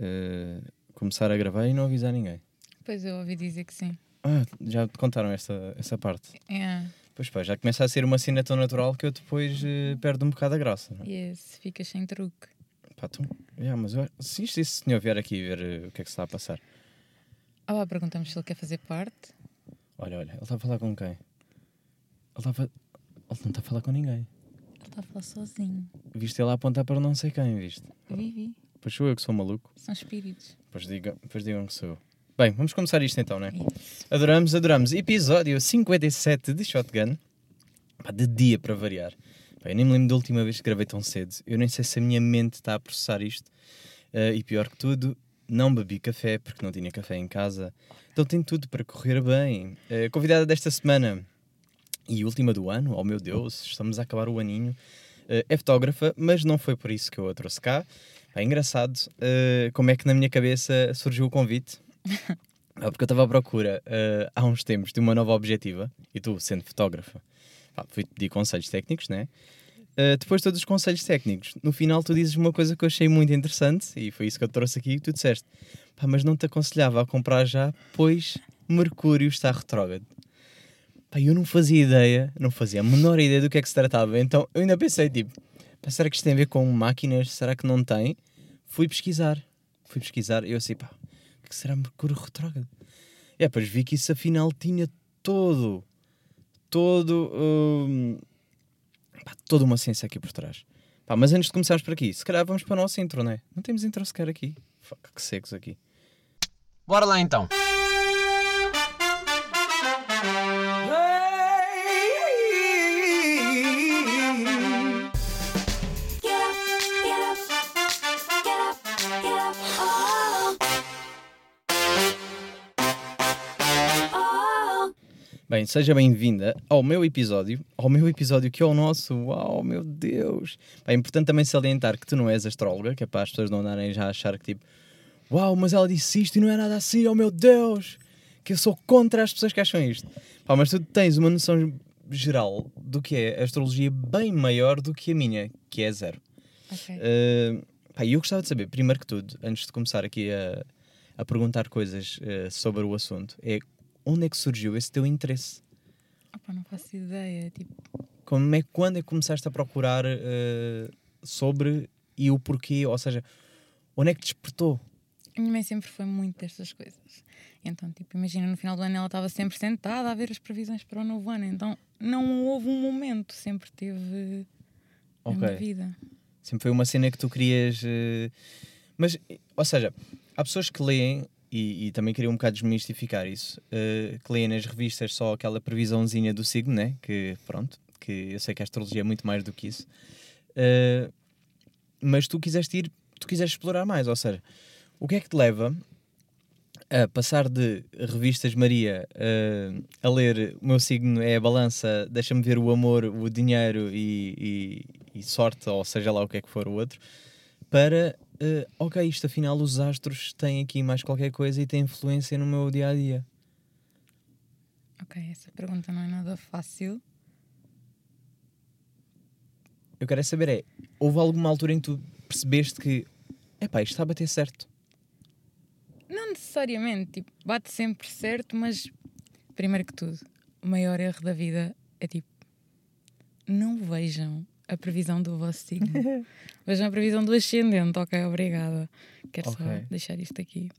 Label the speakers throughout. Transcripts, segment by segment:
Speaker 1: eh, começar a gravar e não avisar ninguém.
Speaker 2: Pois eu ouvi dizer que sim.
Speaker 1: Ah, já te contaram essa, essa parte?
Speaker 2: É.
Speaker 1: Pois pá, já começa a ser uma cena tão natural que eu depois eh, perdo um bocado a graça. não é?
Speaker 2: Yes, ficas sem truque.
Speaker 1: Pá, tu, já, mas eu, se esse senhor vier aqui ver eh, o que é que se está a passar.
Speaker 2: Ah, lá perguntamos se ele quer fazer parte.
Speaker 1: Olha, olha, ele está a falar com quem? Ele, está a ele não está a falar com ninguém.
Speaker 2: Ele está a falar sozinho.
Speaker 1: Viste ele a apontar para não sei quem, viste?
Speaker 2: Vivi.
Speaker 1: Pois sou eu que sou maluco.
Speaker 2: São espíritos.
Speaker 1: Pois digam, pois digam que sou eu. Bem, vamos começar isto então, né?
Speaker 2: Yes.
Speaker 1: Adoramos, adoramos. Episódio 57 de Shotgun. Pá, de dia para variar. Pá, eu nem me lembro da última vez que gravei tão cedo. Eu nem sei se a minha mente está a processar isto. Eh, e pior que tudo, não bebi café porque não tinha café em casa. Então tem tudo para correr bem. Eh, convidada desta semana e última do ano, oh meu Deus, estamos a acabar o aninho. Eh, é fotógrafa, mas não foi por isso que eu a trouxe cá. É engraçado eh, como é que na minha cabeça surgiu o convite. Porque eu estava à procura eh, há uns tempos de uma nova objetiva e tu, sendo fotógrafa, pá, fui-te pedir conselhos técnicos, né? Eh, depois de todos os conselhos técnicos, no final tu dizes uma coisa que eu achei muito interessante e foi isso que eu te trouxe aqui e tu disseste, pá, mas não te aconselhava a comprar já, pois Mercúrio está retrógrado. Pá, eu não fazia ideia, não fazia a menor ideia do que é que se tratava, então eu ainda pensei, tipo, será que isto tem a ver com máquinas? Será que não tem? Fui pesquisar, fui pesquisar eu assim, pá, o que será Mercúrio retrógrado? É, depois vi que isso afinal tinha todo, todo, hum, pá, toda uma ciência aqui por trás. Pá, mas antes de começarmos por aqui, se calhar vamos para a nossa intro, não é? Não temos intro sequer aqui. Fuck, que secos aqui.
Speaker 3: Bora lá então.
Speaker 1: Bem, seja bem-vinda ao meu episódio, ao meu episódio que é o nosso. Uau, meu Deus! É importante também salientar que tu não és astróloga, que é para as pessoas não andarem já a achar que tipo, uau, mas ela disse isto e não é nada assim, oh meu Deus! Que eu sou contra as pessoas que acham isto. Pá, mas tu tens uma noção geral do que é astrologia bem maior do que a minha, que é zero.
Speaker 2: Ok.
Speaker 1: Uh, pá, e eu gostava de saber, primeiro que tudo, antes de começar aqui a, a perguntar coisas uh, sobre o assunto, é onde é que surgiu esse teu interesse?
Speaker 2: Opa, não faço ideia. Tipo,
Speaker 1: Como é, quando é que começaste a procurar uh, sobre e o porquê? Ou seja, onde é que despertou?
Speaker 2: a minha mãe sempre foi muito destas coisas. Então, tipo, imagina, no final do ano ela estava sempre sentada a ver as previsões para o novo ano. Então, não houve um momento, sempre teve na minha vida.
Speaker 1: Sempre foi uma cena que tu querias. uh, Mas, ou seja, há pessoas que leem, e, e também queria um bocado desmistificar isso, uh, que leem nas revistas só aquela previsãozinha do signo, né? Que pronto, que eu sei que a astrologia é muito mais do que isso. Uh, mas tu quiseste ir, tu quiseste explorar mais, ou seja, o que é que te leva a passar de revistas Maria uh, a ler o meu signo é a balança, deixa-me ver o amor, o dinheiro e, e- e sorte, ou seja lá o que é que for o outro, para uh, ok, isto afinal os astros têm aqui mais qualquer coisa e têm influência no meu dia a dia.
Speaker 2: Ok, essa pergunta não é nada fácil.
Speaker 1: Eu quero é saber é, houve alguma altura em que tu percebeste que epá, isto está a bater certo?
Speaker 2: Não necessariamente, tipo, bate sempre certo, mas primeiro que tudo, o maior erro da vida é tipo, não vejam a previsão do vosso signo. vejam a previsão do ascendente, ok, obrigada. Quero
Speaker 1: Ok.
Speaker 2: só deixar isto aqui.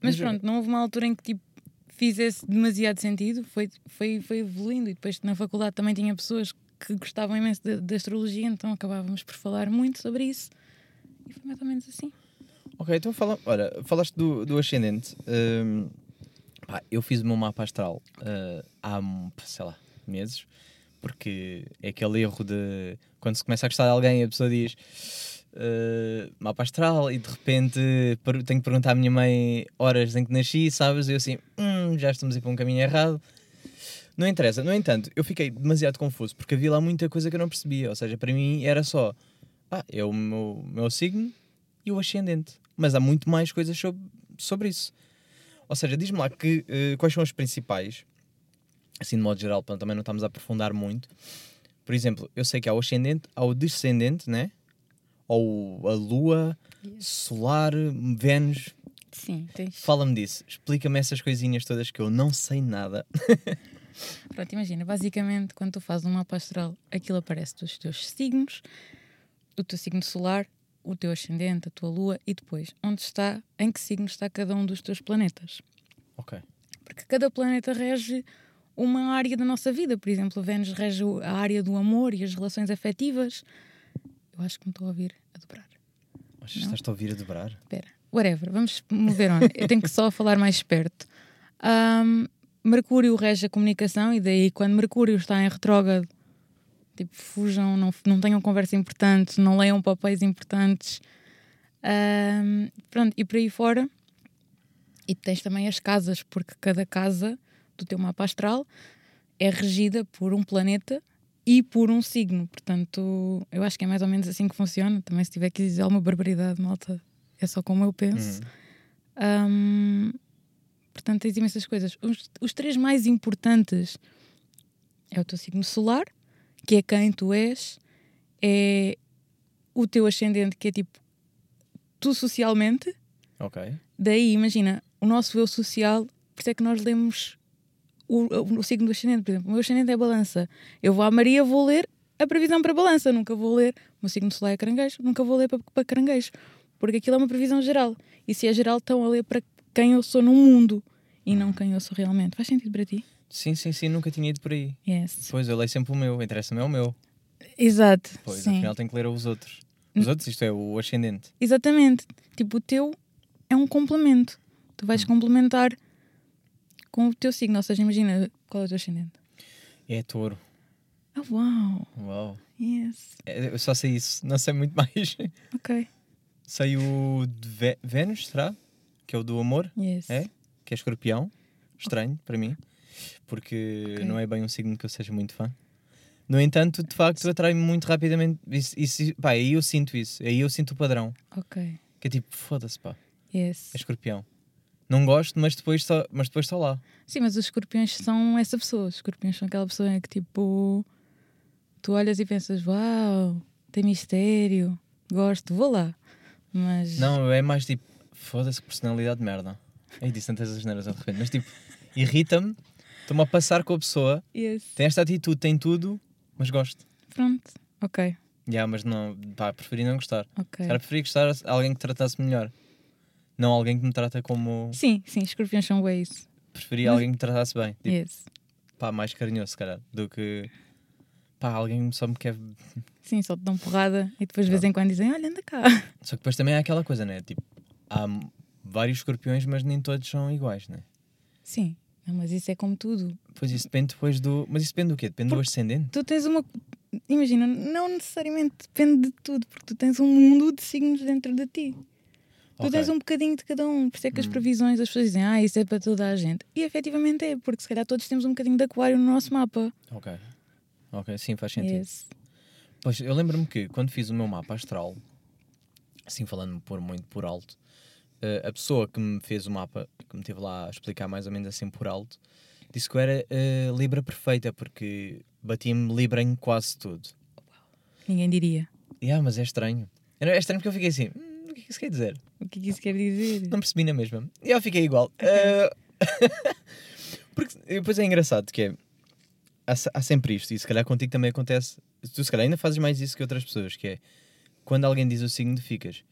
Speaker 1: Mas
Speaker 2: Mas
Speaker 1: eu-
Speaker 2: pronto, não houve uma altura em que tipo fizesse demasiado sentido, foi, foi, foi evoluindo e depois na faculdade também tinha pessoas que gostavam imenso de, de astrologia, então acabávamos por falar muito sobre isso. E foi mais ou menos assim.
Speaker 1: Ok, então fala, olha, falaste do, do ascendente. hum, pá, eu fiz o meu mapa astral ah, há, sei lá, meses, porque é aquele erro de quando se começa a gostar de alguém, a pessoa diz ah, mapa astral e de repente tenho que perguntar à minha mãe horas em que nasci, sabes? E eu assim, hum, já estamos a ir para um caminho errado. Não interessa, no entanto, eu fiquei demasiado confuso porque havia lá muita coisa que eu não percebia. Ou seja, para mim era só, ah, é o meu, meu signo e o ascendente. Mas há muito mais coisas sobre, sobre isso. Ou seja, diz-me lá que, eh, quais são os principais, assim de modo geral, para também não estamos a aprofundar muito. Por exemplo, eu sei que há o ascendente, há o descendente, né? Ou a Lua, Solar, Vênus.
Speaker 2: Sim, tens.
Speaker 1: Fala-me disso. Explica-me essas coisinhas todas que eu não sei nada.
Speaker 2: Pronto, imagina, basicamente, quando tu fazes um mapa astral, aquilo aparece dos teus signos, o teu signo solar, o teu ascendente, a tua lua e depois onde está, em que signo está cada um dos teus planetas.
Speaker 1: Ok.
Speaker 2: Porque cada planeta rege uma área da nossa vida. Por exemplo, Vênus rege a área do amor e as relações afetivas. Eu acho que me estou a ouvir a dobrar.
Speaker 1: Mas estás-te a ouvir a dobrar?
Speaker 2: Espera, whatever, vamos mover on. Eu tenho que só falar mais perto. Ahm, Mercúrio rege a comunicação e daí quando Mercúrio está em retrógrado, tipo, fujam, não, não tenham conversa importante, não leiam papéis importantes. Ahm, pronto, e por aí fora. E tens também as casas, porque cada casa do teu mapa astral é regida por um planeta e por um signo. Portanto, eu acho que é mais ou menos assim que funciona. Também, se tiver que dizer alguma barbaridade, malta, é só como eu penso. Ahm, portanto, tens imensas coisas. Os, os três mais importantes é o teu signo solar, que é quem tu és, é o teu ascendente, que é tipo tu socialmente.
Speaker 1: Ok.
Speaker 2: Daí, imagina, o nosso eu social, por isso é que nós lemos o, o, o signo do ascendente. Por exemplo, o meu ascendente é balança. Eu vou à Maria, vou ler a previsão para balança. Nunca vou ler, o meu signo solar é caranguejo, nunca vou ler para, para caranguejo. Porque aquilo é uma previsão geral. E se é geral, estão a ler para quem eu sou no mundo e não quem eu sou realmente. Faz sentido para ti?
Speaker 1: Sim, sim, sim, nunca tinha ido por aí.
Speaker 2: Yes.
Speaker 1: Pois, eu leio sempre o meu, interessa-me é o meu.
Speaker 2: Exato.
Speaker 1: Pois,
Speaker 2: Sim.
Speaker 1: afinal tenho que ler os outros. Os outros, isto é, o ascendente.
Speaker 2: Exatamente. Tipo, o teu é um complemento. Tu vais complementar com o teu signo. Ou seja, imagina qual é o teu ascendente.
Speaker 1: É touro.
Speaker 2: Ah, uau!
Speaker 1: Uau.
Speaker 2: Yes.
Speaker 1: É, Eu só sei isso, não sei muito mais.
Speaker 2: Ok.
Speaker 1: sei o de Vênus, será? Que é o do amor,
Speaker 2: Yes.
Speaker 1: É? que é escorpião. Estranho para mim, porque
Speaker 2: Ok.
Speaker 1: não é bem um signo que eu seja muito fã. No entanto, de facto, atrai-me muito rapidamente. Isso, isso, pá, aí eu sinto isso, aí eu sinto o padrão.
Speaker 2: Ok.
Speaker 1: Que é tipo, foda-se, pá,
Speaker 2: Yes.
Speaker 1: é escorpião. Não gosto, mas depois só, mas depois estou lá.
Speaker 2: Sim, mas os escorpiões são essa pessoa. Os escorpiões são aquela pessoa que tipo. Tu olhas e pensas, uau, tem mistério, gosto, vou lá. Mas.
Speaker 1: Não, é mais tipo, foda-se, que personalidade de merda. Aí disse tantas asneiras de repente, mas tipo, irrita-me, estou-me a passar com a pessoa,
Speaker 2: Yes.
Speaker 1: tem esta atitude, tem tudo, mas gosto.
Speaker 2: Pronto. Ok.
Speaker 1: Já, mas não, pá, preferi não gostar.
Speaker 2: Ok.
Speaker 1: Era preferi gostar de alguém que tratasse melhor. Não alguém que me trata como.
Speaker 2: Sim, sim, escorpiões são bem isso.
Speaker 1: Preferi
Speaker 2: Mas-
Speaker 1: alguém que me tratasse bem. Tipo,
Speaker 2: Yes.
Speaker 1: pá, mais carinhoso, se calhar, do que. Pá, alguém só me quer.
Speaker 2: Sim, só te dão porrada e depois de vez em quando dizem, olha, anda cá.
Speaker 1: Só que depois também há aquela coisa, né? Tipo, há vários escorpiões, mas nem todos são iguais, né?
Speaker 2: Sim, não, mas isso é como tudo.
Speaker 1: Pois isso depende depois do. Mas isso depende do quê? Depende do ascendente?
Speaker 2: Tu tens uma. Imagina, não necessariamente depende de tudo, porque tu tens um mundo de signos dentro de ti. Tu
Speaker 1: Ok.
Speaker 2: tens um bocadinho de cada um. Por isso é que as
Speaker 1: Hum.
Speaker 2: previsões, as pessoas dizem, ah, isso é para toda a gente. E efetivamente é, porque se calhar todos temos um bocadinho de aquário no nosso mapa.
Speaker 1: Ok. Ok, sim, faz sentido.
Speaker 2: Yes.
Speaker 1: Pois eu lembro-me que quando fiz o meu mapa astral, assim falando por muito por alto, eh, a pessoa que me fez o mapa, que me teve lá a explicar mais ou menos assim por alto, disse que eu era eh, Libra perfeita, porque batia-me Libra em quase tudo.
Speaker 2: Ninguém diria.
Speaker 1: E ah, mas é estranho. É estranho porque eu fiquei assim, "Hum, que é que isso quer dizer?
Speaker 2: O que é que isso quer dizer?
Speaker 1: Não percebi na mesma. E eu fiquei igual. Eh, porque depois é engraçado que é. Há, há sempre isto, e se calhar contigo também acontece. Tu se calhar ainda fazes mais isso que outras pessoas, que é quando alguém diz o signo, ficas.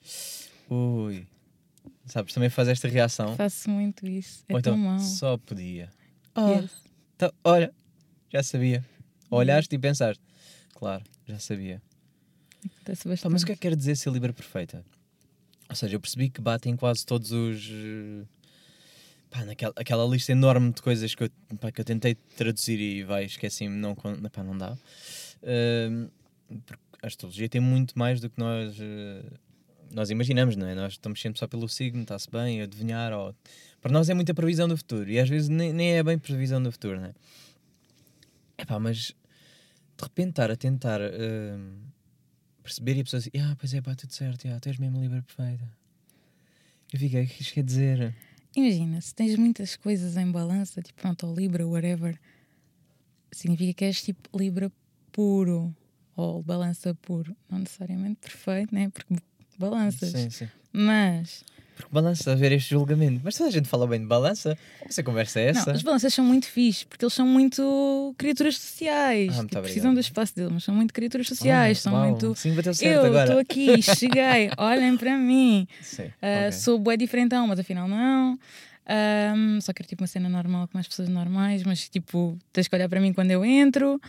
Speaker 1: Ui. Sabes, também faz esta reação.
Speaker 2: Faço muito isso. É
Speaker 1: Ou
Speaker 2: tão
Speaker 1: então,
Speaker 2: mau.
Speaker 1: só podia. Ah,
Speaker 2: Yes.
Speaker 1: então, olha, já sabia. Olhaste e pensaste. Claro, já sabia. Mas o que é que quer dizer ser Libra perfeita? Ou seja, eu percebi que batem quase todos os. eh, Pá, naquela aquela lista enorme de coisas que eu, pá, que eu tentei traduzir e vai, esqueci-me, não, pá, não dá. Ahm, porque a astrologia tem muito mais do que nós, eh, nós imaginamos, não é? Nós estamos sempre só pelo signo, está-se bem, adivinhar. Ou... Para nós é muita previsão do futuro e às vezes nem, nem é bem previsão do futuro, não é? Epá, mas de repente estar a tentar. ahm, perceber e a pessoa diz, ah, pois é, pá, tudo certo, ah, tu és mesmo Libra perfeita. Eu fiquei, o que isto quer dizer?
Speaker 2: Imagina, se tens muitas coisas em balança, tipo, pronto, ou Libra, whatever, significa que és tipo Libra puro. ou balança por, não necessariamente perfeito, né? Porque balanças.
Speaker 1: Sim, sim.
Speaker 2: Mas
Speaker 1: Porque balança a ver este julgamento. Mas toda a gente fala bem de balança. Essa conversa é essa?
Speaker 2: Não, os balanças são muito fixe, porque eles são muito criaturas sociais.
Speaker 1: Ah,
Speaker 2: Tipo, precisam do espaço deles, mas são muito criaturas sociais.
Speaker 1: Ah,
Speaker 2: são
Speaker 1: uau,
Speaker 2: muito.
Speaker 1: Sim, bateu certo
Speaker 2: Eu estou aqui, cheguei, olhem para mim.
Speaker 1: Sim,
Speaker 2: Ah,
Speaker 1: ok.
Speaker 2: Sou bué diferentão, mas afinal não. Ahm, só quero tipo uma cena normal com mais pessoas normais, mas tipo, tens que olhar para mim quando eu entro.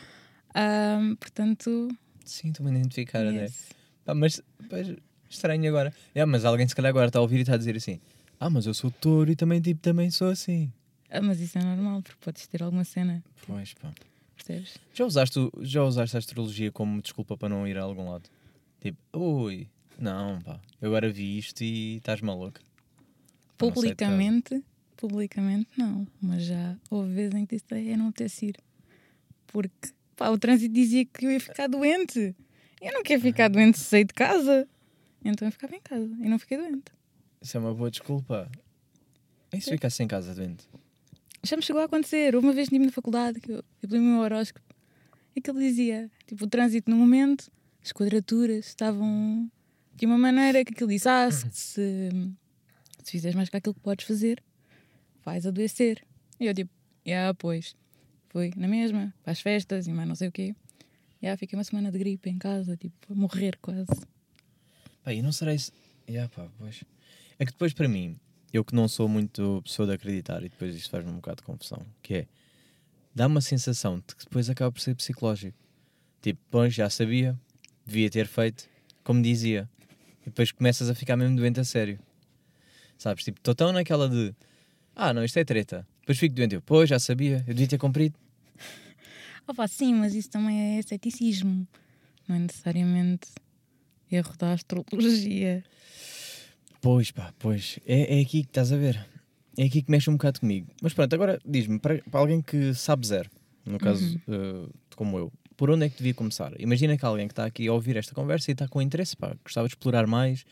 Speaker 2: Ahm, portanto,
Speaker 1: Sim, estou-me a identificar até.
Speaker 2: yes.
Speaker 1: Pá, mas pois, estranho agora. É, mas alguém se calhar agora está a ouvir e está a dizer assim: Ah, mas eu sou touro e também, tipo, também sou assim.
Speaker 2: Ah, mas isso é normal, porque podes ter alguma cena,
Speaker 1: Pois, pá.
Speaker 2: percebes?
Speaker 1: Já usaste, já usaste a astrologia como desculpa para não ir a algum lado? Tipo, ui, não, pá, eu agora vi isto e estás maluco. Pá, não sei.
Speaker 2: Publicamente, publicamente não, mas já houve vezes em que disse é não ter sido. Porque pá, o trânsito dizia que eu ia ficar doente. Eu não quero ficar doente se sair de casa. Então eu ficava em casa e não fiquei doente.
Speaker 1: Isso é uma boa desculpa. E se ficasse em casa doente?
Speaker 2: Já me chegou a acontecer. Houve uma vez na faculdade que eu, eu pedi o meu horóscopo e que ele dizia, tipo, o trânsito no momento, as quadraturas estavam de uma maneira que aquilo disse, ah, se, se, se fizeres mais que aquilo que podes fazer, vais adoecer. E eu tipo, ah, pois. Fui na mesma, para as festas e mais não sei o quê. E ah, fiquei uma semana de gripe em casa, tipo, a morrer quase.
Speaker 1: Pá, e não será isso. Yeah, pá, pois. É que depois, para mim, eu que não sou muito pessoa de acreditar, e depois isto faz-me um bocado de confusão, que é. Dá uma sensação de que depois acaba por ser psicológico. Tipo, pois, já sabia, devia ter feito, como dizia. E depois começas a ficar mesmo doente a sério. Sabes? Tipo, estou tão naquela de. Ah, não, isto é treta. Depois fico doente. Eu, pois, já sabia, eu devia ter cumprido.
Speaker 2: Pá, sim, mas isso também é ceticismo. Não é necessariamente erro da astrologia.
Speaker 1: Pois pá, pois. É, é aqui que estás a ver. É aqui que mexe um bocado comigo. Mas pronto, agora diz-me, para, para alguém que sabe zero, no caso eh, como eu, por onde é que devia começar? Imagina que alguém que está aqui a ouvir esta conversa e está com interesse, pá, gostava de explorar mais,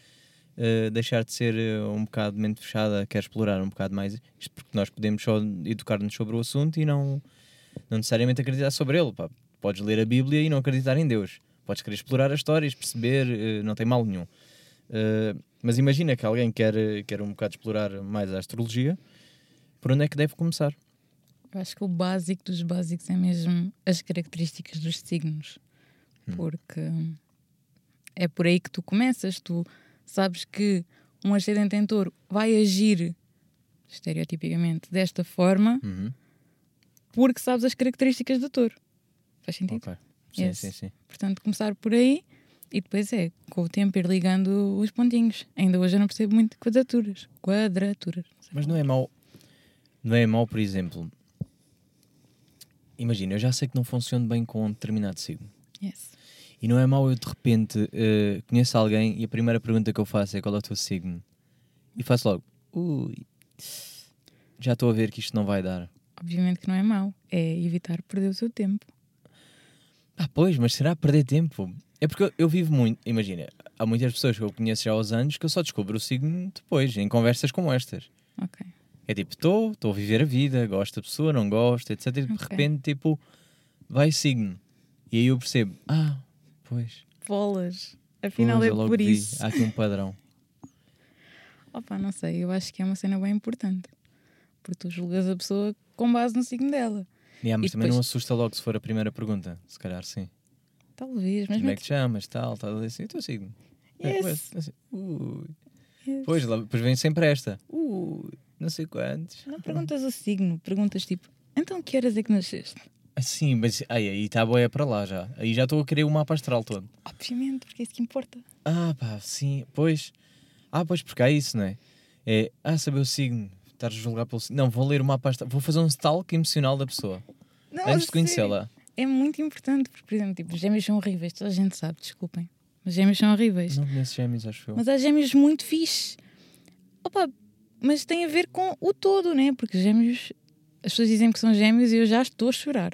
Speaker 1: eh, deixar de ser eh, um bocado de mente fechada, quer explorar um bocado mais. Isto porque nós podemos só educar-nos sobre o assunto e não, não necessariamente acreditar sobre ele. Pá. Podes ler a Bíblia e não acreditar em Deus. Podes querer explorar as histórias, perceber, eh, não tem mal nenhum. Uh, mas imagina que alguém quer, quer um bocado explorar mais a astrologia, por onde é que deve começar?
Speaker 2: Eu acho que o básico dos básicos é mesmo as características dos signos. Porque é por aí que tu começas. Tu sabes que um ascendente em touro vai agir estereotipicamente desta forma
Speaker 1: Uhum.
Speaker 2: porque sabes as características do touro. Faz sentido?
Speaker 1: Ok. Sim, sim, sim.
Speaker 2: Portanto, começar por aí e depois é, com o tempo, ir ligando os pontinhos. Ainda hoje eu não percebo muito de quadraturas. Quadraturas.
Speaker 1: Mas não é mau. Não é mau, por exemplo. Imagina, eu já sei que não funciona bem com um determinado signo.
Speaker 2: Yes.
Speaker 1: E não é mau eu de repente eh, conheço alguém e a primeira pergunta que eu faço é qual é o teu signo? E faço logo, ui, já estou a ver que isto não vai dar.
Speaker 2: Obviamente que não é mau. É evitar perder o seu tempo.
Speaker 1: Ah, pois, mas será perder tempo? É porque eu, eu vivo muito, imagina, há muitas pessoas que eu conheço já há uns anos que eu só descubro o signo depois, em conversas como estas.
Speaker 2: Ok.
Speaker 1: É tipo, estou, estou a viver a vida, gosto da pessoa, não gosto, etc. E de
Speaker 2: Ok.
Speaker 1: repente, tipo, vai signo. E aí eu percebo, ah, pois.
Speaker 2: Bolas. Afinal
Speaker 1: pois,
Speaker 2: é
Speaker 1: logo
Speaker 2: por
Speaker 1: vi,
Speaker 2: isso.
Speaker 1: Há aqui um padrão.
Speaker 2: Opa, não sei. Eu acho que é uma cena bem importante. Porque tu julgas a pessoa com base no signo dela.
Speaker 1: Yeah, mas
Speaker 2: E
Speaker 1: também não
Speaker 2: depois-
Speaker 1: assusta logo se for a primeira pergunta. Se calhar sim.
Speaker 2: Talvez, mas
Speaker 1: Como é
Speaker 2: não
Speaker 1: que te chamas? Tal, tal, assim, o teu signo. É,
Speaker 2: Yes.
Speaker 1: pois, assim, ui.
Speaker 2: Yes.
Speaker 1: Pois, lá- depois vem sempre esta. Ui, não sei quantos.
Speaker 2: Não perguntas o signo, perguntas tipo, então que horas é que nasceste?
Speaker 1: Sim, mas aí está a boia para lá já. Aí já estou a querer o mapa astral todo.
Speaker 2: Obviamente, porque é isso que importa.
Speaker 1: Ah, pá, sim, pois. Ah, pois, porque há isso, não é? É, ah, saber o signo. Estar a julgar pelo. Não, vou ler o mapa astral. Vou fazer um stalk emocional da pessoa.
Speaker 2: Não,
Speaker 1: antes de conhecê-la.
Speaker 2: É muito importante, porque, por exemplo, tipo, gêmeos são horríveis, toda a gente sabe, desculpem. Mas gêmeos são horríveis.
Speaker 1: Não conheço gêmeos, acho eu.
Speaker 2: Mas há gêmeos muito fixe. Opa, mas tem a ver com o todo, né? Porque gêmeos, as pessoas dizem que são gêmeos e eu já estou a chorar.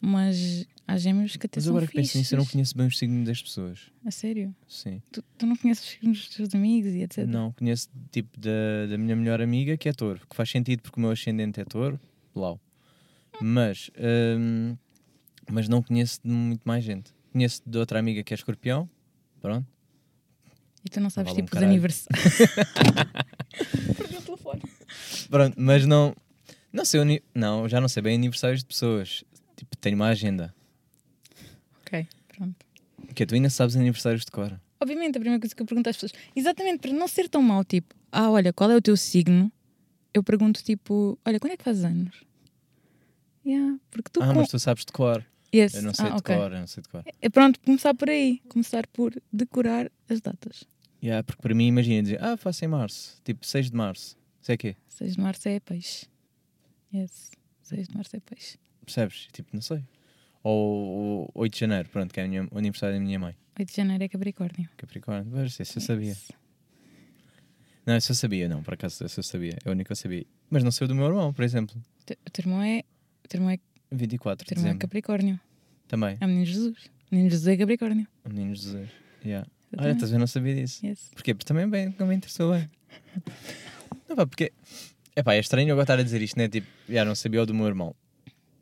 Speaker 2: Mas há gêmeos que até
Speaker 1: Mas
Speaker 2: são
Speaker 1: agora que penso nisso, eu não conheço bem os signos das pessoas.
Speaker 2: A sério?
Speaker 1: Sim.
Speaker 2: Tu, tu não conheces os signos dos teus amigos e etc.
Speaker 1: Não, conheço tipo da, da minha melhor amiga que é touro, que faz sentido porque o meu ascendente é touro, Lau. Mas, hum, mas não conheço de muito mais gente. conheço de outra amiga que é escorpião. Pronto.
Speaker 2: E tu não sabes
Speaker 1: Vale um
Speaker 2: tipo os
Speaker 1: caralho.
Speaker 2: aniversários. Perdi o telefone.
Speaker 1: Pronto, mas não. Não sei, não, já não sei bem aniversários de pessoas. Tipo, tenho uma agenda.
Speaker 2: Ok, pronto.
Speaker 1: Que tu ainda sabes aniversários de cor.
Speaker 2: Obviamente, a primeira coisa que eu pergunto às pessoas, exatamente para não ser tão mau, tipo, ah, olha, qual é o teu signo? Eu pergunto, tipo, olha, quando é que fazes anos? Yeah, porque tu
Speaker 1: ah,
Speaker 2: com...
Speaker 1: mas tu sabes de cor.
Speaker 2: Yes.
Speaker 1: Eu não sei
Speaker 2: ah,
Speaker 1: de
Speaker 2: ok.
Speaker 1: cor, eu não sei de cor.
Speaker 2: É pronto, começar por aí. Começar por decorar as datas.
Speaker 1: Yeah, porque para mim, imagina dizer, ah, faço em março. Tipo, 6 de março. Isso é quê?
Speaker 2: 6 de março é peixe. Yes. 6 de março é peixe.
Speaker 1: Percebes? Tipo, não sei. Ou, ou 8 de janeiro, pronto, que é minha- o aniversário da minha mãe.
Speaker 2: 8 de janeiro é Capricórnio.
Speaker 1: Capricórnio. Veja, isso eu sabia.
Speaker 2: Yes.
Speaker 1: Não, isso eu sabia, não, por acaso isso eu sabia. É o único que eu sabia. Mas não sei o do meu irmão, por exemplo.
Speaker 2: O teu- irmão é. O teu irmão é,
Speaker 1: 24
Speaker 2: o
Speaker 1: de
Speaker 2: é
Speaker 1: dezembro.
Speaker 2: Capricórnio.
Speaker 1: Também.
Speaker 2: É o menino Jesus. O menino Jesus é Capricórnio.
Speaker 1: O menino Jesus. Yeah. Olha, estás a ver, não sabia disso.
Speaker 2: Yes.
Speaker 1: Porquê? Porque também bem, não me interessou bem. Não, pá, porque. É pá, é estranho eu agora estar a dizer isto, né? Tipo, já não sabia o do meu irmão.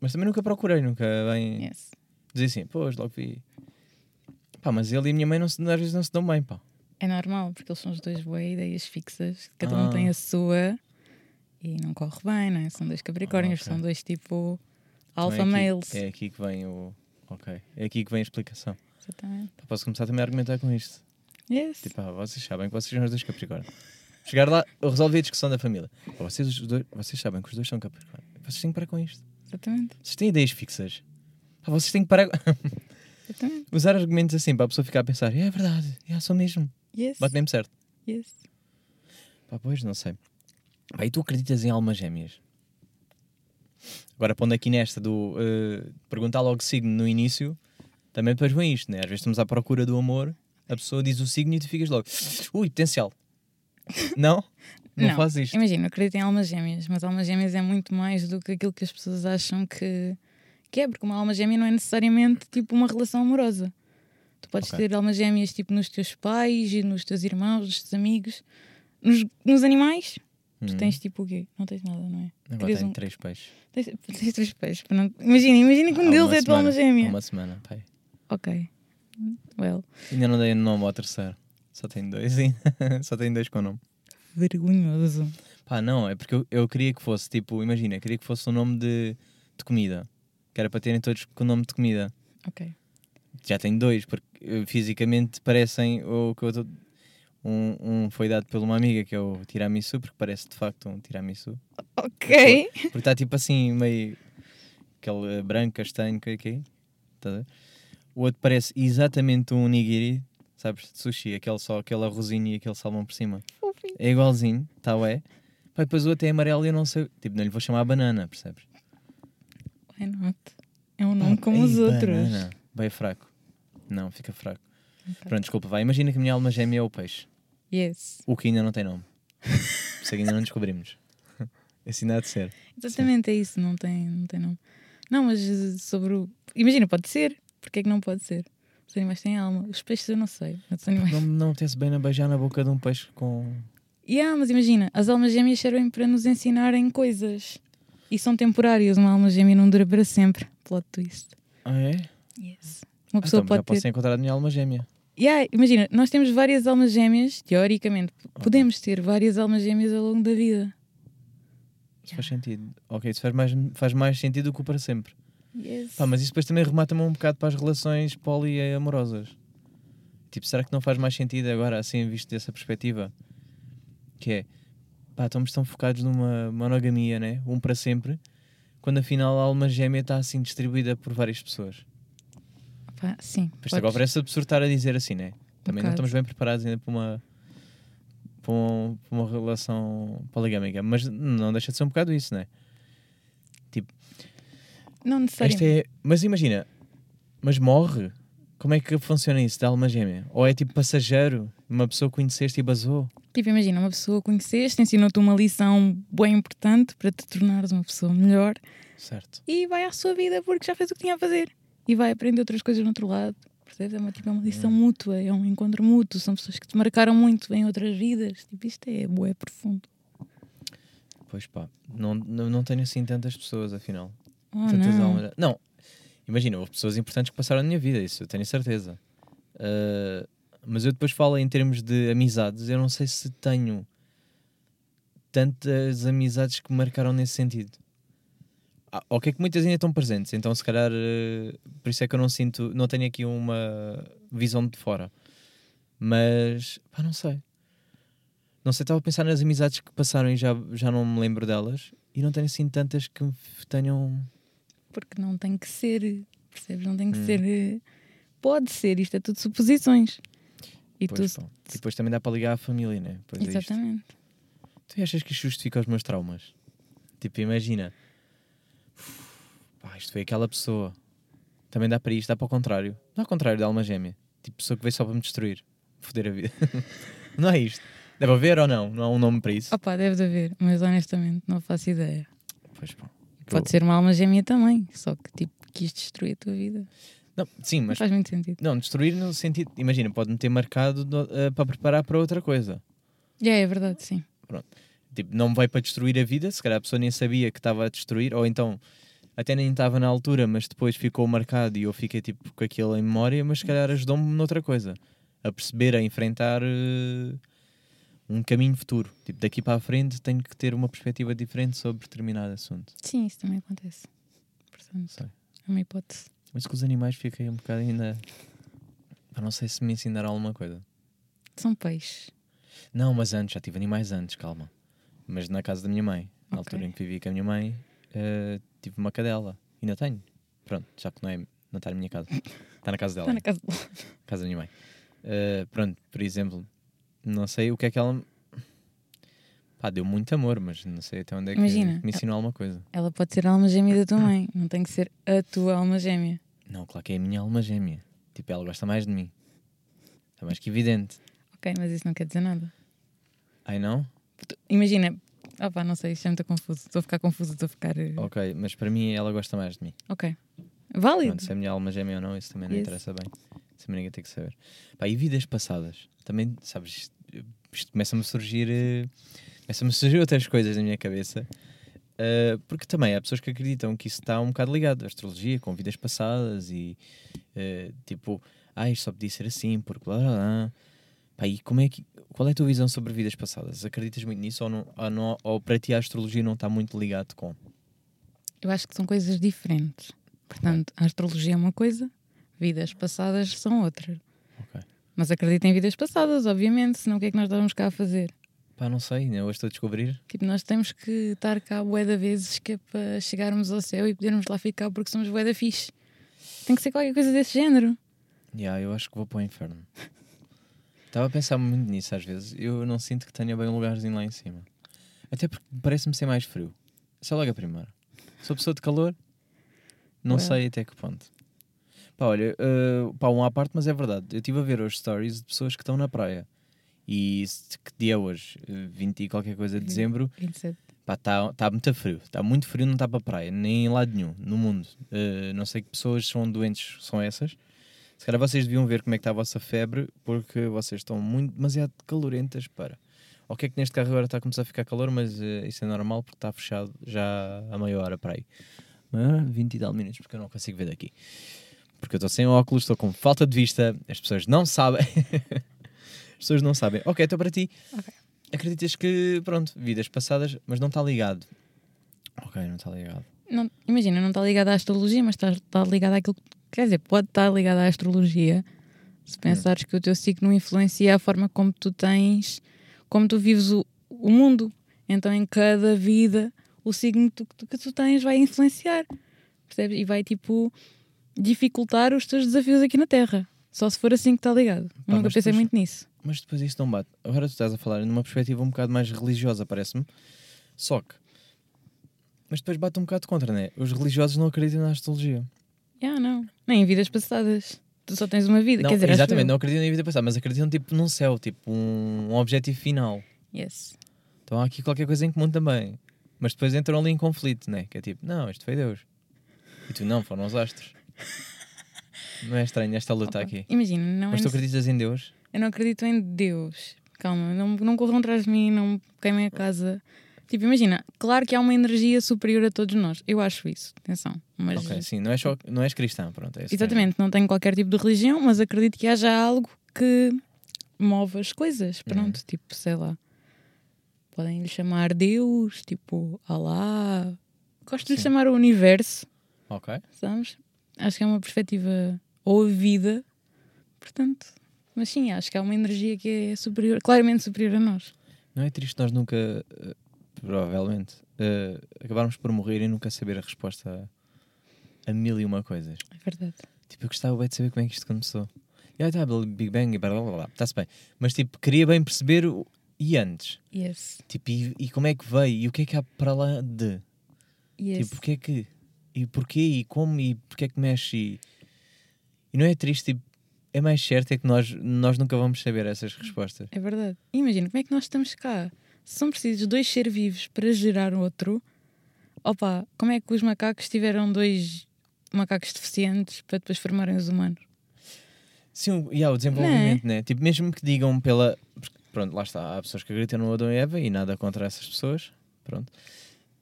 Speaker 1: Mas também nunca procurei, nunca bem.
Speaker 2: Yes.
Speaker 1: Dizer assim, pois, logo vi. Pá, mas ele e a minha mãe não se, às vezes não se dão bem, pá.
Speaker 2: É normal, porque eles são os dois boas ideias fixas. Cada um
Speaker 1: Ah.
Speaker 2: tem a sua e não corre bem, não é? São dois Capricórnios,
Speaker 1: Ah, ok.
Speaker 2: são dois tipo
Speaker 1: Então
Speaker 2: alpha
Speaker 1: é aqui-
Speaker 2: males.
Speaker 1: É aqui que vem o. Ok. É aqui que vem a explicação.
Speaker 2: Exatamente.
Speaker 1: Posso começar também a argumentar com isto.
Speaker 2: Yes.
Speaker 1: Tipo, ah, vocês sabem que vocês são os dois Capricórnio. Chegar lá, eu resolvi a discussão da família. Vocês, os dois, vocês sabem que os dois são Capricórnio. Vocês têm que parar com isto.
Speaker 2: Exatamente.
Speaker 1: Vocês têm ideias fixas. Pá, vocês têm que parar. Usar argumentos assim para a pessoa ficar a pensar, é verdade, é só mesmo.
Speaker 2: Yes.
Speaker 1: Bate mesmo certo.
Speaker 2: Yes.
Speaker 1: Pá, pois, não sei. Pá, e tu acreditas em almas gêmeas? Agora, pondo aqui nesta do eh, perguntar logo signo no início, também depois vem isto, né? Às vezes estamos à procura do amor, a pessoa diz o signo e tu ficas logo, ui, potencial. Não? Não,
Speaker 2: Não.
Speaker 1: faz isto.
Speaker 2: Imagina, eu acredito em almas gêmeas, mas almas gêmeas é muito mais do que aquilo que as pessoas acham que, que é, porque uma alma gêmea não é necessariamente tipo uma relação amorosa. Tu podes
Speaker 1: Ok.
Speaker 2: ter almas gêmeas tipo nos teus pais e nos teus irmãos, nos teus amigos, nos, nos animais. Tu
Speaker 1: Hum.
Speaker 2: tens tipo o quê? Não tens nada, não é?
Speaker 1: Agora tenho
Speaker 2: um-
Speaker 1: três peixes.
Speaker 2: Tens, tens três peixes. não- Imagina, imagina que um deles é a tua alma gêmea.
Speaker 1: há Uma semana, pai.
Speaker 2: Ok. Well,
Speaker 1: Ainda não dei nome ao terceiro. Só tenho dois? Só tenho dois com nome.
Speaker 2: Vergonhoso.
Speaker 1: Pá, não, é porque eu, eu queria que fosse, tipo, imagina, queria que fosse um nome de, de comida. Que era para terem todos com o nome de comida.
Speaker 2: Ok.
Speaker 1: Já tenho dois, porque eh, fisicamente parecem o que eu tô... um, um foi dado por uma amiga que é o tiramisu, porque parece de facto um tiramisu.
Speaker 2: Ok.
Speaker 1: Porque está tipo assim, meio aquele eh, branco, castanho, que é? Tá? O outro parece exatamente um nigiri, sabes, de sushi, aquele só aquele arrozinho e aquele salmão por cima.
Speaker 2: Fofinho.
Speaker 1: É igualzinho, tá é? Pá, depois o outro é amarelo e eu não sei, tipo, não lhe vou chamar banana, percebes?
Speaker 2: Why not? É um nome
Speaker 1: Pá,
Speaker 2: como
Speaker 1: ei,
Speaker 2: os outros.
Speaker 1: Banana. Bem fraco. Não, fica fraco. Pronto, desculpa, vai. Imagina que a minha alma gêmea é o peixe.
Speaker 2: Yes.
Speaker 1: O que ainda não tem nome. Isso aqui ainda não descobrimos. Ainda há de ser.
Speaker 2: Exatamente, é isso, não tem, não tem nome. Não, mas eh, sobre o. Imagina, pode ser. Porquê é que não pode ser? Os animais têm alma. Os peixes eu não sei. Animais...
Speaker 1: Não, não apetece bem a beijar na boca de um peixe com.
Speaker 2: Yeah, mas imagina, as almas gêmeas servem para nos ensinarem coisas. E são temporárias. Uma alma gêmea não dura para sempre. Plot twist.
Speaker 1: Ah, é?
Speaker 2: Yes. Uma
Speaker 1: Ah,
Speaker 2: pessoa
Speaker 1: então, já
Speaker 2: pode
Speaker 1: posso
Speaker 2: ter.
Speaker 1: encontrar a minha alma gêmea.
Speaker 2: Yeah, imagina, nós temos várias almas gêmeas, teoricamente. Podemos ter várias almas gêmeas ao longo da vida.
Speaker 1: Isso faz sentido. Ok, isso faz mais, faz mais sentido do que o para sempre.
Speaker 2: Yes.
Speaker 1: Pá, mas isso depois também remata-me um bocado para as relações poliamorosas. Tipo, será que não faz mais sentido agora, assim, visto dessa perspectiva? Que é, pá, estamos tão focados numa monogamia, né? Um para sempre, quando afinal a alma gêmea está assim distribuída por várias pessoas.
Speaker 2: Pá, sim.
Speaker 1: Pois agora parece absurdo estar a dizer assim, né? Também não
Speaker 2: bocado.
Speaker 1: estamos bem preparados ainda para uma, para um- para uma relação poligâmica, mas não deixa de ser um bocado isso, né?
Speaker 2: Não
Speaker 1: Esta
Speaker 2: necessariamente.
Speaker 1: é... Mas imagina, mas morre? Como é que funciona isso da alma gêmea? Ou é tipo passageiro? Uma pessoa que conheceste e basou?
Speaker 2: Tipo, imagina, uma pessoa que conheceste, ensinou-te uma lição bem importante para te tornares uma pessoa melhor
Speaker 1: Certo.
Speaker 2: e vai à sua vida porque já fez o que tinha a fazer. E vai aprender outras coisas no outro lado. Percebes? É uma, tipo, é uma lição
Speaker 1: Hum.
Speaker 2: mútua, é um encontro mútuo. São pessoas que te marcaram muito em outras vidas. Tipo, isto é bué profundo.
Speaker 1: Pois pá, não, não, não tenho assim tantas pessoas afinal.
Speaker 2: Oh,
Speaker 1: tantas
Speaker 2: não.
Speaker 1: almas. Não, Imagina, houve pessoas importantes que passaram na minha vida, isso eu tenho certeza. Uh, mas eu depois falo em termos de amizades, eu não sei se tenho tantas amizades que me marcaram nesse sentido. Ah, ok que muitas ainda estão presentes, então se calhar uh, por isso é que eu não sinto, não tenho aqui uma visão de fora. Mas, pá, não sei. Não sei, estava a pensar nas amizades que passaram e já, já não me lembro delas. E não tenho assim tantas que tenham.
Speaker 2: Porque não tem que ser, percebes? Não tem que
Speaker 1: Hum.
Speaker 2: ser. eh, Pode ser, isto é tudo suposições. E
Speaker 1: Pois,
Speaker 2: tu.
Speaker 1: depois também dá para ligar à família, né? Pois é.
Speaker 2: Exatamente.
Speaker 1: Tu achas que isto justifica os meus traumas? Tipo, imagina. Pá, isto foi aquela pessoa. Também dá para isto, dá para o contrário. Não ao contrário da alma gêmea. Tipo, pessoa que veio só para me destruir. Foder a vida. não é isto. Deve haver ou não? Não há um nome para isso?
Speaker 2: Opa, deve de haver, mas honestamente não faço ideia.
Speaker 1: Pois, pá.
Speaker 2: Pode ser uma alma gêmea também, só que tipo quis destruir a tua vida.
Speaker 1: Não, sim,
Speaker 2: Não
Speaker 1: mas
Speaker 2: faz muito sentido.
Speaker 1: Não, destruir no sentido. Imagina, pode-me ter marcado eh, para preparar para outra coisa.
Speaker 2: Já é verdade, sim.
Speaker 1: Tipo, não me veio para destruir a vida, se calhar a pessoa nem sabia que estava a destruir, ou então até nem estava na altura, mas depois ficou marcado e eu fiquei tipo com aquilo em memória, mas se calhar ajudou-me noutra coisa. A perceber, a enfrentar eh, um caminho futuro. Tipo, daqui para a frente tenho que ter uma perspectiva diferente sobre determinado assunto.
Speaker 2: Sim, isso também acontece. Portanto,
Speaker 1: Sei.
Speaker 2: é uma hipótese.
Speaker 1: Mas com os animais fiquei um bocado ainda. Pá, Não sei se me ensinaram alguma coisa.
Speaker 2: São peixes.
Speaker 1: Não, mas antes, já tive animais antes, calma. Mas na casa da minha mãe, na
Speaker 2: Ok.
Speaker 1: altura em que vivi com a minha mãe, eh, tive uma cadela. Ainda tenho. Pronto, já que não, é, não está na minha casa. Está na casa dela,
Speaker 2: Está na casa dela.
Speaker 1: casa da minha mãe. Eh, pronto, por exemplo, não sei o que é que ela. Pá, deu muito amor, mas não sei até onde é que
Speaker 2: Imagina,
Speaker 1: me ensinou alguma coisa.
Speaker 2: Ela pode ser a alma gêmea da tua mãe, não tem que ser a tua alma gêmea.
Speaker 1: Não, claro que é a minha alma gêmea. Tipo, ela gosta mais de mim. Está mais que evidente.
Speaker 2: Ok, mas isso não quer dizer nada.
Speaker 1: Ai não?
Speaker 2: Imagina, opá, não sei, isto é muito confuso. Estou a ficar confusa, estou a ficar. eh,
Speaker 1: Ok, mas para mim ela gosta mais de mim.
Speaker 2: Ok. Válido.
Speaker 1: Pronto, se é a minha alma gêmea ou não, isso também não
Speaker 2: Yes.
Speaker 1: interessa bem. Isso também ninguém tem que saber. Pá, e vidas passadas? Também, sabes, isto, isto começa-me a surgir. eh, Começa-me a surgir outras coisas na minha cabeça. eh, porque também há pessoas que acreditam que isso está um bocado ligado à astrologia, com vidas passadas e eh, tipo, ah, isto só podia ser assim, porque blá. Pá, e como é que, qual é a tua visão sobre vidas passadas? Acreditas muito nisso ou, não, ou, não, ou para ti a astrologia não está muito ligado com?
Speaker 2: Eu acho que são coisas diferentes. Portanto, a astrologia é uma coisa, vidas passadas são outra.
Speaker 1: Ok.
Speaker 2: Mas acredito em vidas passadas, obviamente, senão o que é que nós estávamos cá a fazer?
Speaker 1: Pá, não sei, né? hoje estou a descobrir.
Speaker 2: Tipo, nós temos que estar cá bué de vezes que é para chegarmos ao céu e podermos lá ficar porque somos bué da fixe. Tem que ser qualquer coisa desse género.
Speaker 1: Yeah, eu acho que vou para o inferno. Estava a pensar muito nisso às vezes. Eu não sinto que tenha bem um lugarzinho lá em cima. Até porque parece-me ser mais frio. É logo a primeira. Sou pessoa de calor, não
Speaker 2: Well.
Speaker 1: sei até que ponto. Pá, olha, uh, pá, um à parte, mas é verdade. Eu estive a ver hoje stories de pessoas que estão na praia. E que dia é hoje? Uh, 20 e qualquer coisa de dezembro.
Speaker 2: 27.
Speaker 1: Pá, está tá muito frio. Está muito frio, não está para praia, nem em lado nenhum, no mundo. Uh, não sei que pessoas são doentes, são essas. Se calhar vocês deviam ver como é que está a vossa febre, porque vocês estão muito, demasiado calorentas para. Ok que neste carro agora está a começar a ficar calor, mas uh, isso é normal porque está fechado já há meia hora para aí. Ah, 20 e tal minutos, porque eu não consigo ver daqui. Porque eu estou sem óculos, estou com falta de vista, as pessoas não sabem. as pessoas não sabem. Ok, então para ti,
Speaker 2: Ok.
Speaker 1: acreditas que, pronto, vidas passadas, mas não está ligado. Ok, não está ligado.
Speaker 2: Não, imagina, não está ligada à astrologia, mas está, está ligada àquilo que. Quer dizer, pode estar ligada à astrologia se pensares que o teu signo influencia a forma como tu tens, como tu vives o, o mundo. Então, em cada vida, o signo que tu, que tu tens vai influenciar. Percebes? E vai, tipo, dificultar os teus desafios aqui na Terra. Só se for assim que está ligado. Eu nunca pensei muito nisso.
Speaker 1: Mas depois isso não bate. Agora tu estás a falar numa perspectiva um bocado mais religiosa, parece-me. Só que. Mas depois bate um bocado contra, né? Os religiosos não acreditam na astrologia.
Speaker 2: Ah, não. Nem em vidas passadas. Tu só tens uma vida.
Speaker 1: Não,
Speaker 2: Quer dizer,
Speaker 1: exatamente, não acreditam na vida passada, mas acreditam tipo num céu, tipo um, um objetivo final.
Speaker 2: Yes.
Speaker 1: Então há aqui qualquer coisa em comum também. Mas depois entram ali em conflito, né? Que é tipo, não, isto foi Deus. E tu, não, foram os astros. não é estranho esta luta
Speaker 2: Opa,
Speaker 1: aqui.
Speaker 2: Imagina, não
Speaker 1: Mas
Speaker 2: é
Speaker 1: tu acreditas em Deus?
Speaker 2: Eu não acredito em Deus. Calma, não, não corram atrás de mim, não queimem a casa. Tipo, imagina, claro que há uma energia superior a todos nós. Eu acho isso, atenção. Mas,
Speaker 1: Ok, sim, não és, só, não és cristã, pronto. É
Speaker 2: exatamente, não tenho qualquer tipo de religião, mas acredito que haja algo que move as coisas. Pronto,
Speaker 1: Uhum.
Speaker 2: tipo, sei lá. Podem lhe chamar Deus, tipo, Alá. Gosto de lhe chamar o universo.
Speaker 1: Ok.
Speaker 2: sabes? Acho que é uma perspectiva. Ou a vida. Portanto, mas sim, acho que há uma energia que é superior, claramente superior a nós.
Speaker 1: Não é triste nós nunca, eh, provavelmente, eh, acabarmos por morrer e nunca saber a resposta a, a mil e uma coisas.
Speaker 2: É verdade.
Speaker 1: Tipo, eu gostava bem de saber como é que isto começou. E aí tá, Big Bang e blá blá blá, blá. Está-se bem. Mas tipo, queria bem perceber o... e antes.
Speaker 2: Yes.
Speaker 1: Tipo, e, e como é que veio? E o que é que há para lá de?
Speaker 2: Yes.
Speaker 1: Tipo, porque é que. E porquê? E como? E porque é que mexe? E, e não é triste, tipo, é mais certo é que nós, nós nunca vamos saber essas respostas.
Speaker 2: É verdade. Imagina, como é que nós estamos cá? Se são precisos dois seres vivos para gerar outro, opa, como é que os macacos tiveram dois macacos deficientes para depois formarem os humanos?
Speaker 1: Sim, e há o desenvolvimento, né? Tipo, mesmo que digam pela. Pronto, lá está. Há pessoas que acreditam no Adão e Eva e nada contra essas pessoas. Pronto.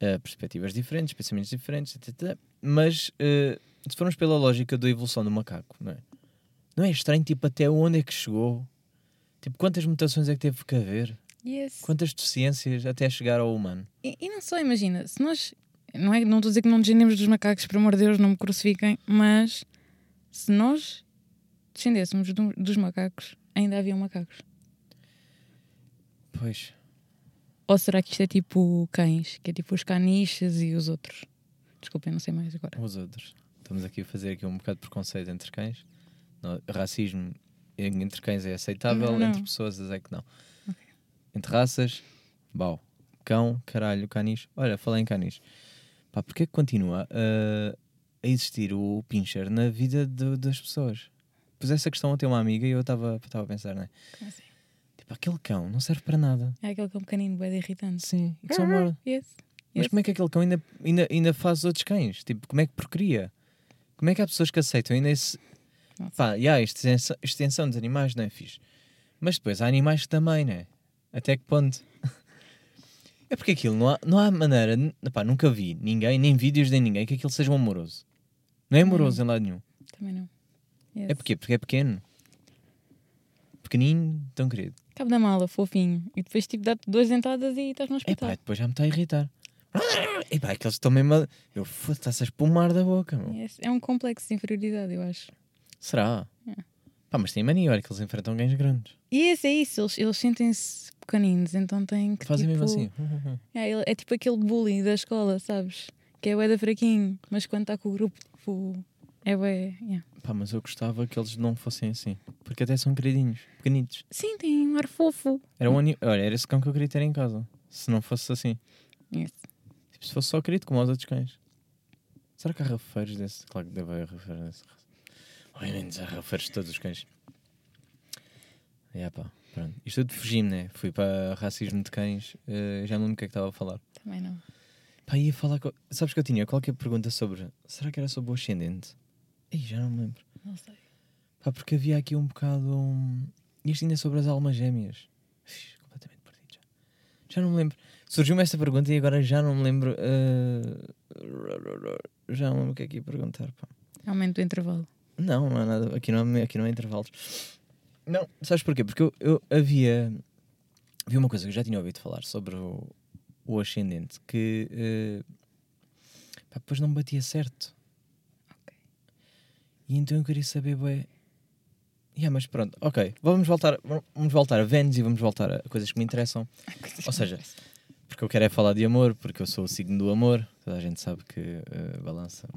Speaker 1: Uh, perspectivas diferentes, pensamentos diferentes, etc. Mas uh, se formos pela lógica da evolução do macaco, não é? Não é estranho, tipo, até onde é que chegou? Tipo, quantas mutações é que teve que haver?
Speaker 2: Yes.
Speaker 1: Quantas deficiências até chegar ao humano?
Speaker 2: E, e não só, imagina, se nós. Não é, não estou a dizer que não descendemos dos macacos, por amor de Deus, não me crucifiquem, mas se nós descendêssemos do- dos macacos, ainda haviam macacos.
Speaker 1: Pois.
Speaker 2: Ou será que isto é tipo cães, que é tipo os caniches e os outros? Desculpem, não sei mais agora.
Speaker 1: Os outros. Estamos aqui a fazer aqui um bocado de preconceito entre cães. Racismo entre cães é aceitável,
Speaker 2: Não, não.
Speaker 1: entre pessoas é que não. Entre raças, bau. Cão, caralho, canis. Olha, falei em canis. Pá, porquê que continua a, a existir o pincher na vida de- das pessoas? Pus essa questão até uma amiga e eu estava a pensar, não é?
Speaker 2: Como assim?
Speaker 1: Tipo, aquele cão não serve para nada.
Speaker 2: É aquele cão pequenino, bem irritante.
Speaker 1: Sim, e que só morde.
Speaker 2: Yes.
Speaker 1: Mas
Speaker 2: Yes.
Speaker 1: como é que aquele cão ainda, ainda, ainda faz outros cães? Tipo, como é que procria? Como é que há pessoas que aceitam ainda esse. Pá, e há extensão, extensão dos animais, não é fixe? Mas depois há animais que também, né? Até que ponto? é porque aquilo não há, não há maneira. Pá, nunca vi ninguém, nem vídeos de ninguém, que aquilo seja um amoroso. Não é amoroso em lado nenhum.
Speaker 2: Também não. Yes.
Speaker 1: É porque Porque é pequeno. Pequenino, tão querido.
Speaker 2: Cabe da mala, fofinho. E depois tipo dá-te duas dentadas e estás no
Speaker 1: É
Speaker 2: hospital.
Speaker 1: pá, depois já me está a irritar. É pá, aqueles estão mesmo. a- Eu foda está-se a espumar da boca, meu.
Speaker 2: Yes. É um complexo de inferioridade, eu acho.
Speaker 1: Será?
Speaker 2: É.
Speaker 1: Pá, mas tem mania, olha que eles enfrentam cães grandes.
Speaker 2: E esse é isso, eles, eles sentem-se pequeninos, então têm que.
Speaker 1: Fazem
Speaker 2: tipo,
Speaker 1: mesmo assim.
Speaker 2: É, é tipo aquele bullying da escola, sabes? Que é o da fraquinho, mas quando está com o grupo, tipo. É bué, yeah.
Speaker 1: Pá, mas eu gostava que eles não fossem assim. Porque até são queridinhos, pequenitos.
Speaker 2: Sim, tem um ar fofo.
Speaker 1: Era um. Olha, era esse cão que eu queria ter em casa. Se não fosse assim.
Speaker 2: Yes.
Speaker 1: Tipo, se fosse só querido, como aos outros cães. Será que há rafeiros desse? Claro que deve haver rafeiros desse. Obviamente há rafeiros de todos os cães. É pá, pronto. Isto tudo fugi-me, né? Fui para racismo de cães. eh, já não lembro o que é que estava a falar.
Speaker 2: Também não.
Speaker 1: Pá, ia falar. co- Sabes que eu tinha qualquer pergunta sobre. Será que era sobre o ascendente? Ih, já não me lembro.
Speaker 2: Não sei.
Speaker 1: Pá, porque havia aqui um bocado. Um... Isto ainda é sobre as almas gêmeas. Completamente perdido já. Já não me lembro. Surgiu-me esta pergunta e agora já não me lembro. eh, Já não lembro o que é que ia perguntar. Pá.
Speaker 2: Aumento do intervalo.
Speaker 1: Não, não há nada. Aqui não, há- aqui não há intervalos. Não, sabes porquê? Porque eu, eu havia. Havia uma coisa que eu já tinha ouvido falar sobre o, o ascendente que. eh, pá, depois não batia certo.
Speaker 2: Ok.
Speaker 1: E então eu queria saber, bué. Yeah, mas pronto, ok. Vamos voltar, vamos voltar a Vênus e vamos voltar a coisas que me interessam. Ou seja, porque eu quero é falar de amor, porque eu sou o signo do amor. Toda a gente sabe que eh, balança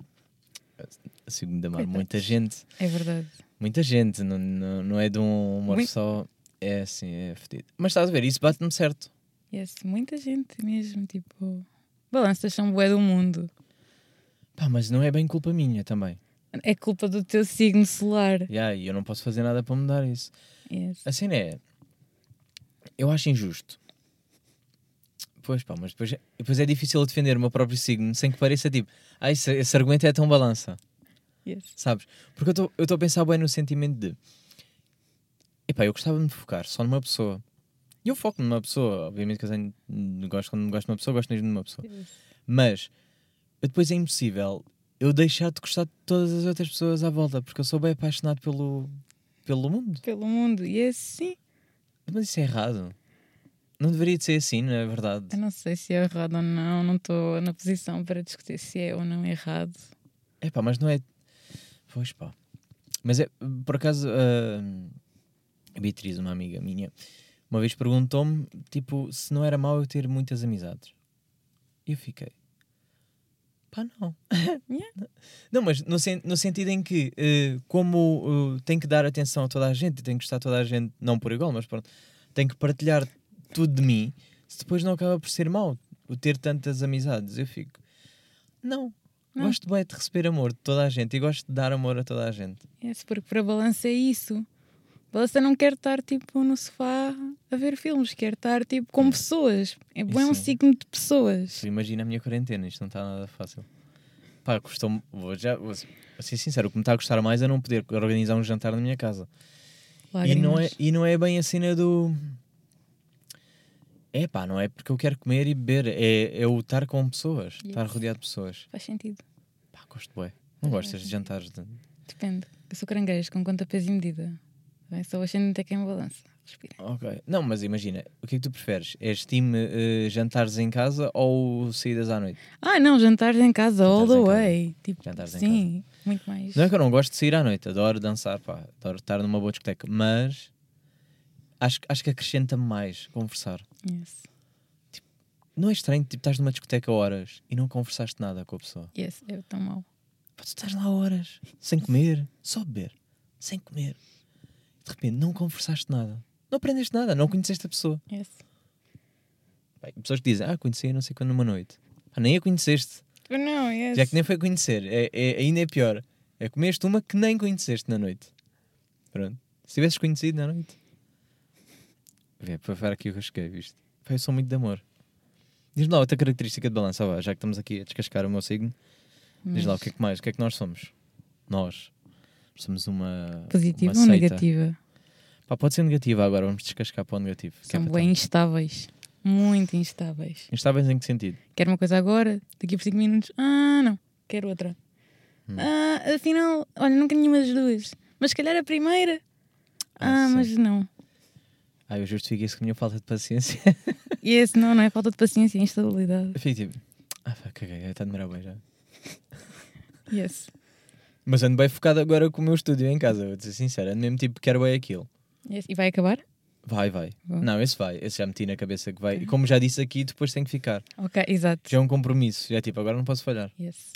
Speaker 1: signo de amar muita gente.
Speaker 2: É verdade.
Speaker 1: Muita gente, não, não, não é de um amor
Speaker 2: Mui-
Speaker 1: só. É assim, é fedido. Mas estás a ver, isso bate-me certo.
Speaker 2: Yes. Muita gente mesmo, tipo. Balanças são bué do mundo.
Speaker 1: Pá, mas não é bem culpa minha também.
Speaker 2: É culpa do teu signo solar.
Speaker 1: Yeah, e eu não posso fazer nada para mudar isso.
Speaker 2: Yes.
Speaker 1: A cena é. Eu acho injusto. Pois pá, mas depois, é- depois é difícil eu defender o meu próprio signo sem que pareça tipo, ah, esse, esse argumento é tão balança,
Speaker 2: Yes.
Speaker 1: sabes? Porque eu estou a pensar bem no sentimento de, epá, eu gostava de me focar só numa pessoa E eu foco numa pessoa, obviamente que eu tenho, gosto, quando gosto de uma pessoa, gosto mesmo de uma pessoa. Mas depois é impossível eu deixar de gostar de todas as outras pessoas à volta, porque eu sou bem apaixonado pelo, pelo mundo.
Speaker 2: Pelo mundo. E é assim.
Speaker 1: Mas isso é errado. Não deveria de ser assim, não é verdade?
Speaker 2: Eu não sei se é errado ou não. Não estou na posição para discutir se é ou não errado.
Speaker 1: É pá, mas não é. Pois pá. Mas é, por acaso, ah, a Beatriz, uma amiga minha, uma vez perguntou-me, tipo, se não era mau eu ter muitas amizades. E eu fiquei. Pá, não.
Speaker 2: Yeah.
Speaker 1: Não, mas no, sen- no sentido em que, eh, como eh, tem que dar atenção a toda a gente, tem que gostar de toda a gente, não por igual, mas pronto, tem que partilhar tudo de mim, se depois não acaba por ser mau o ter tantas amizades. Eu fico. Não.
Speaker 2: Não.
Speaker 1: Gosto bem de receber amor de toda a gente e gosto de dar amor a toda a gente.
Speaker 2: Yes, porque para balança é isso. Balança não quer estar tipo no sofá a ver filmes, quer estar tipo com pessoas. É bom é um signo de pessoas.
Speaker 1: Imagina a minha quarentena, isto não está nada fácil. Pá, custou-me. Vou já. Vou ser sincero, o que me está a custar mais é não poder organizar um jantar na minha casa. E não, é, e não é bem a cena do. É pá, não é porque eu quero comer e beber, é, é o estar com pessoas, estar
Speaker 2: Yes.
Speaker 1: rodeado de pessoas.
Speaker 2: Faz sentido.
Speaker 1: Pá, gosto bem. Não gostas de jantares de.
Speaker 2: Depende. Eu sou caranguejo com conta peso e medida. Bem, sou ascendente é quem balança. Respira.
Speaker 1: Ok. Não, mas imagina, o que é que tu preferes? És time eh, jantares em casa ou saídas à noite?
Speaker 2: Ah, não, jantares em casa, all
Speaker 1: Jantares
Speaker 2: the
Speaker 1: em casa.
Speaker 2: way. Tipo,
Speaker 1: Jantares em
Speaker 2: sim, muito mais.
Speaker 1: Não é que eu não gosto de sair à noite, adoro dançar, pá, adoro estar numa boa discoteca, mas acho, acho que acrescenta-me mais conversar.
Speaker 2: Yes.
Speaker 1: Não é estranho, tipo, estás numa discoteca horas e não conversaste nada com a pessoa.
Speaker 2: Yes, é tão mau.
Speaker 1: Pá, tu estás lá horas, sem comer, só beber, sem comer. De repente não conversaste nada. Não aprendeste nada, não conheceste a pessoa.
Speaker 2: Yes.
Speaker 1: Pessoas que dizem, ah, conheci não sei quando numa noite. Pá, nem a conheceste.
Speaker 2: But não, yes.
Speaker 1: Já que nem foi conhecer, é, é- ainda é pior. É comeste uma que nem conheceste na noite. Pronto. Se tivesses conhecido na noite. Vê, para ver aqui o cheguei, viste? Pá, eu sou muito de amor. Diz-me lá outra característica de balança, já que estamos aqui a descascar o meu signo. Diz lá o que é que mais, o que é que nós somos? Nós. Somos uma.
Speaker 2: Positiva
Speaker 1: uma
Speaker 2: ou
Speaker 1: seita.
Speaker 2: negativa?
Speaker 1: Pá, pode ser negativa agora, vamos descascar para o negativo. é
Speaker 2: São
Speaker 1: para
Speaker 2: bem instáveis. Muito instáveis.
Speaker 1: Instáveis em que sentido?
Speaker 2: Quero uma coisa agora, daqui por 5 minutos. Ah, não. Quero outra.
Speaker 1: Hum.
Speaker 2: Ah, afinal, olha, nunca nenhuma das duas. Mas se calhar a primeira.
Speaker 1: Ah,
Speaker 2: Ah, mas não.
Speaker 1: Ah, eu justifico isso com a minha falta de paciência.
Speaker 2: E esse não, não é falta de paciência, é instabilidade.
Speaker 1: Eu fico tipo, ah, pá, caguei, está a demorar bem já.
Speaker 2: Yes.
Speaker 1: Mas ando bem focado agora com o meu estúdio em casa, vou dizer sincero, ando mesmo tipo, quero bem aquilo.
Speaker 2: yes. E vai acabar?
Speaker 1: Vai, vai.
Speaker 2: Bom.
Speaker 1: Não, esse vai, esse já meti na cabeça que vai. E como já disse aqui, depois tem que ficar.
Speaker 2: Ok, exato.
Speaker 1: Já é um compromisso, já é tipo, agora não posso falhar.
Speaker 2: Yes.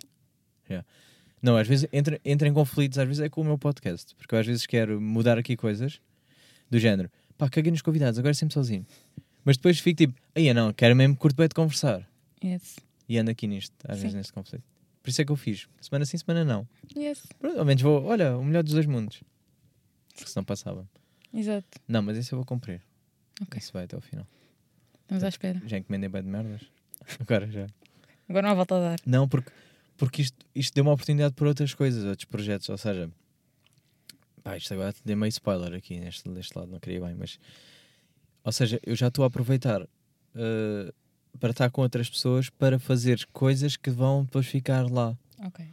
Speaker 1: Não, às vezes entra, entra em conflitos, às vezes é com o meu podcast, porque eu às vezes quero mudar aqui coisas do género, pá, caguei nos convidados, agora é sempre sozinho. Mas depois fico tipo, aí não, quero mesmo curto bem de conversar.
Speaker 2: Yes.
Speaker 1: E ando aqui nisto, às
Speaker 2: Sim.
Speaker 1: vezes neste conflito. Por isso é que eu fiz. Semana sim, semana não.
Speaker 2: Yes.
Speaker 1: Pronto, ao menos vou, olha, o melhor dos dois mundos. Porque senão passava.
Speaker 2: Exato.
Speaker 1: Não, mas esse eu vou cumprir.
Speaker 2: Ok.
Speaker 1: Isso vai até ao final.
Speaker 2: Estamos à espera.
Speaker 1: Já encomendei bem de merdas. Agora já.
Speaker 2: Agora não há volta a dar.
Speaker 1: Não, porque, porque isto, isto deu uma oportunidade por outras coisas, outros projetos. Ou seja, pá, isto agora dei meio spoiler aqui neste, deste lado, não queria bem, mas. Ou seja, eu já estou a aproveitar eh, para estar com outras pessoas para fazer coisas que vão depois ficar lá.
Speaker 2: Ok.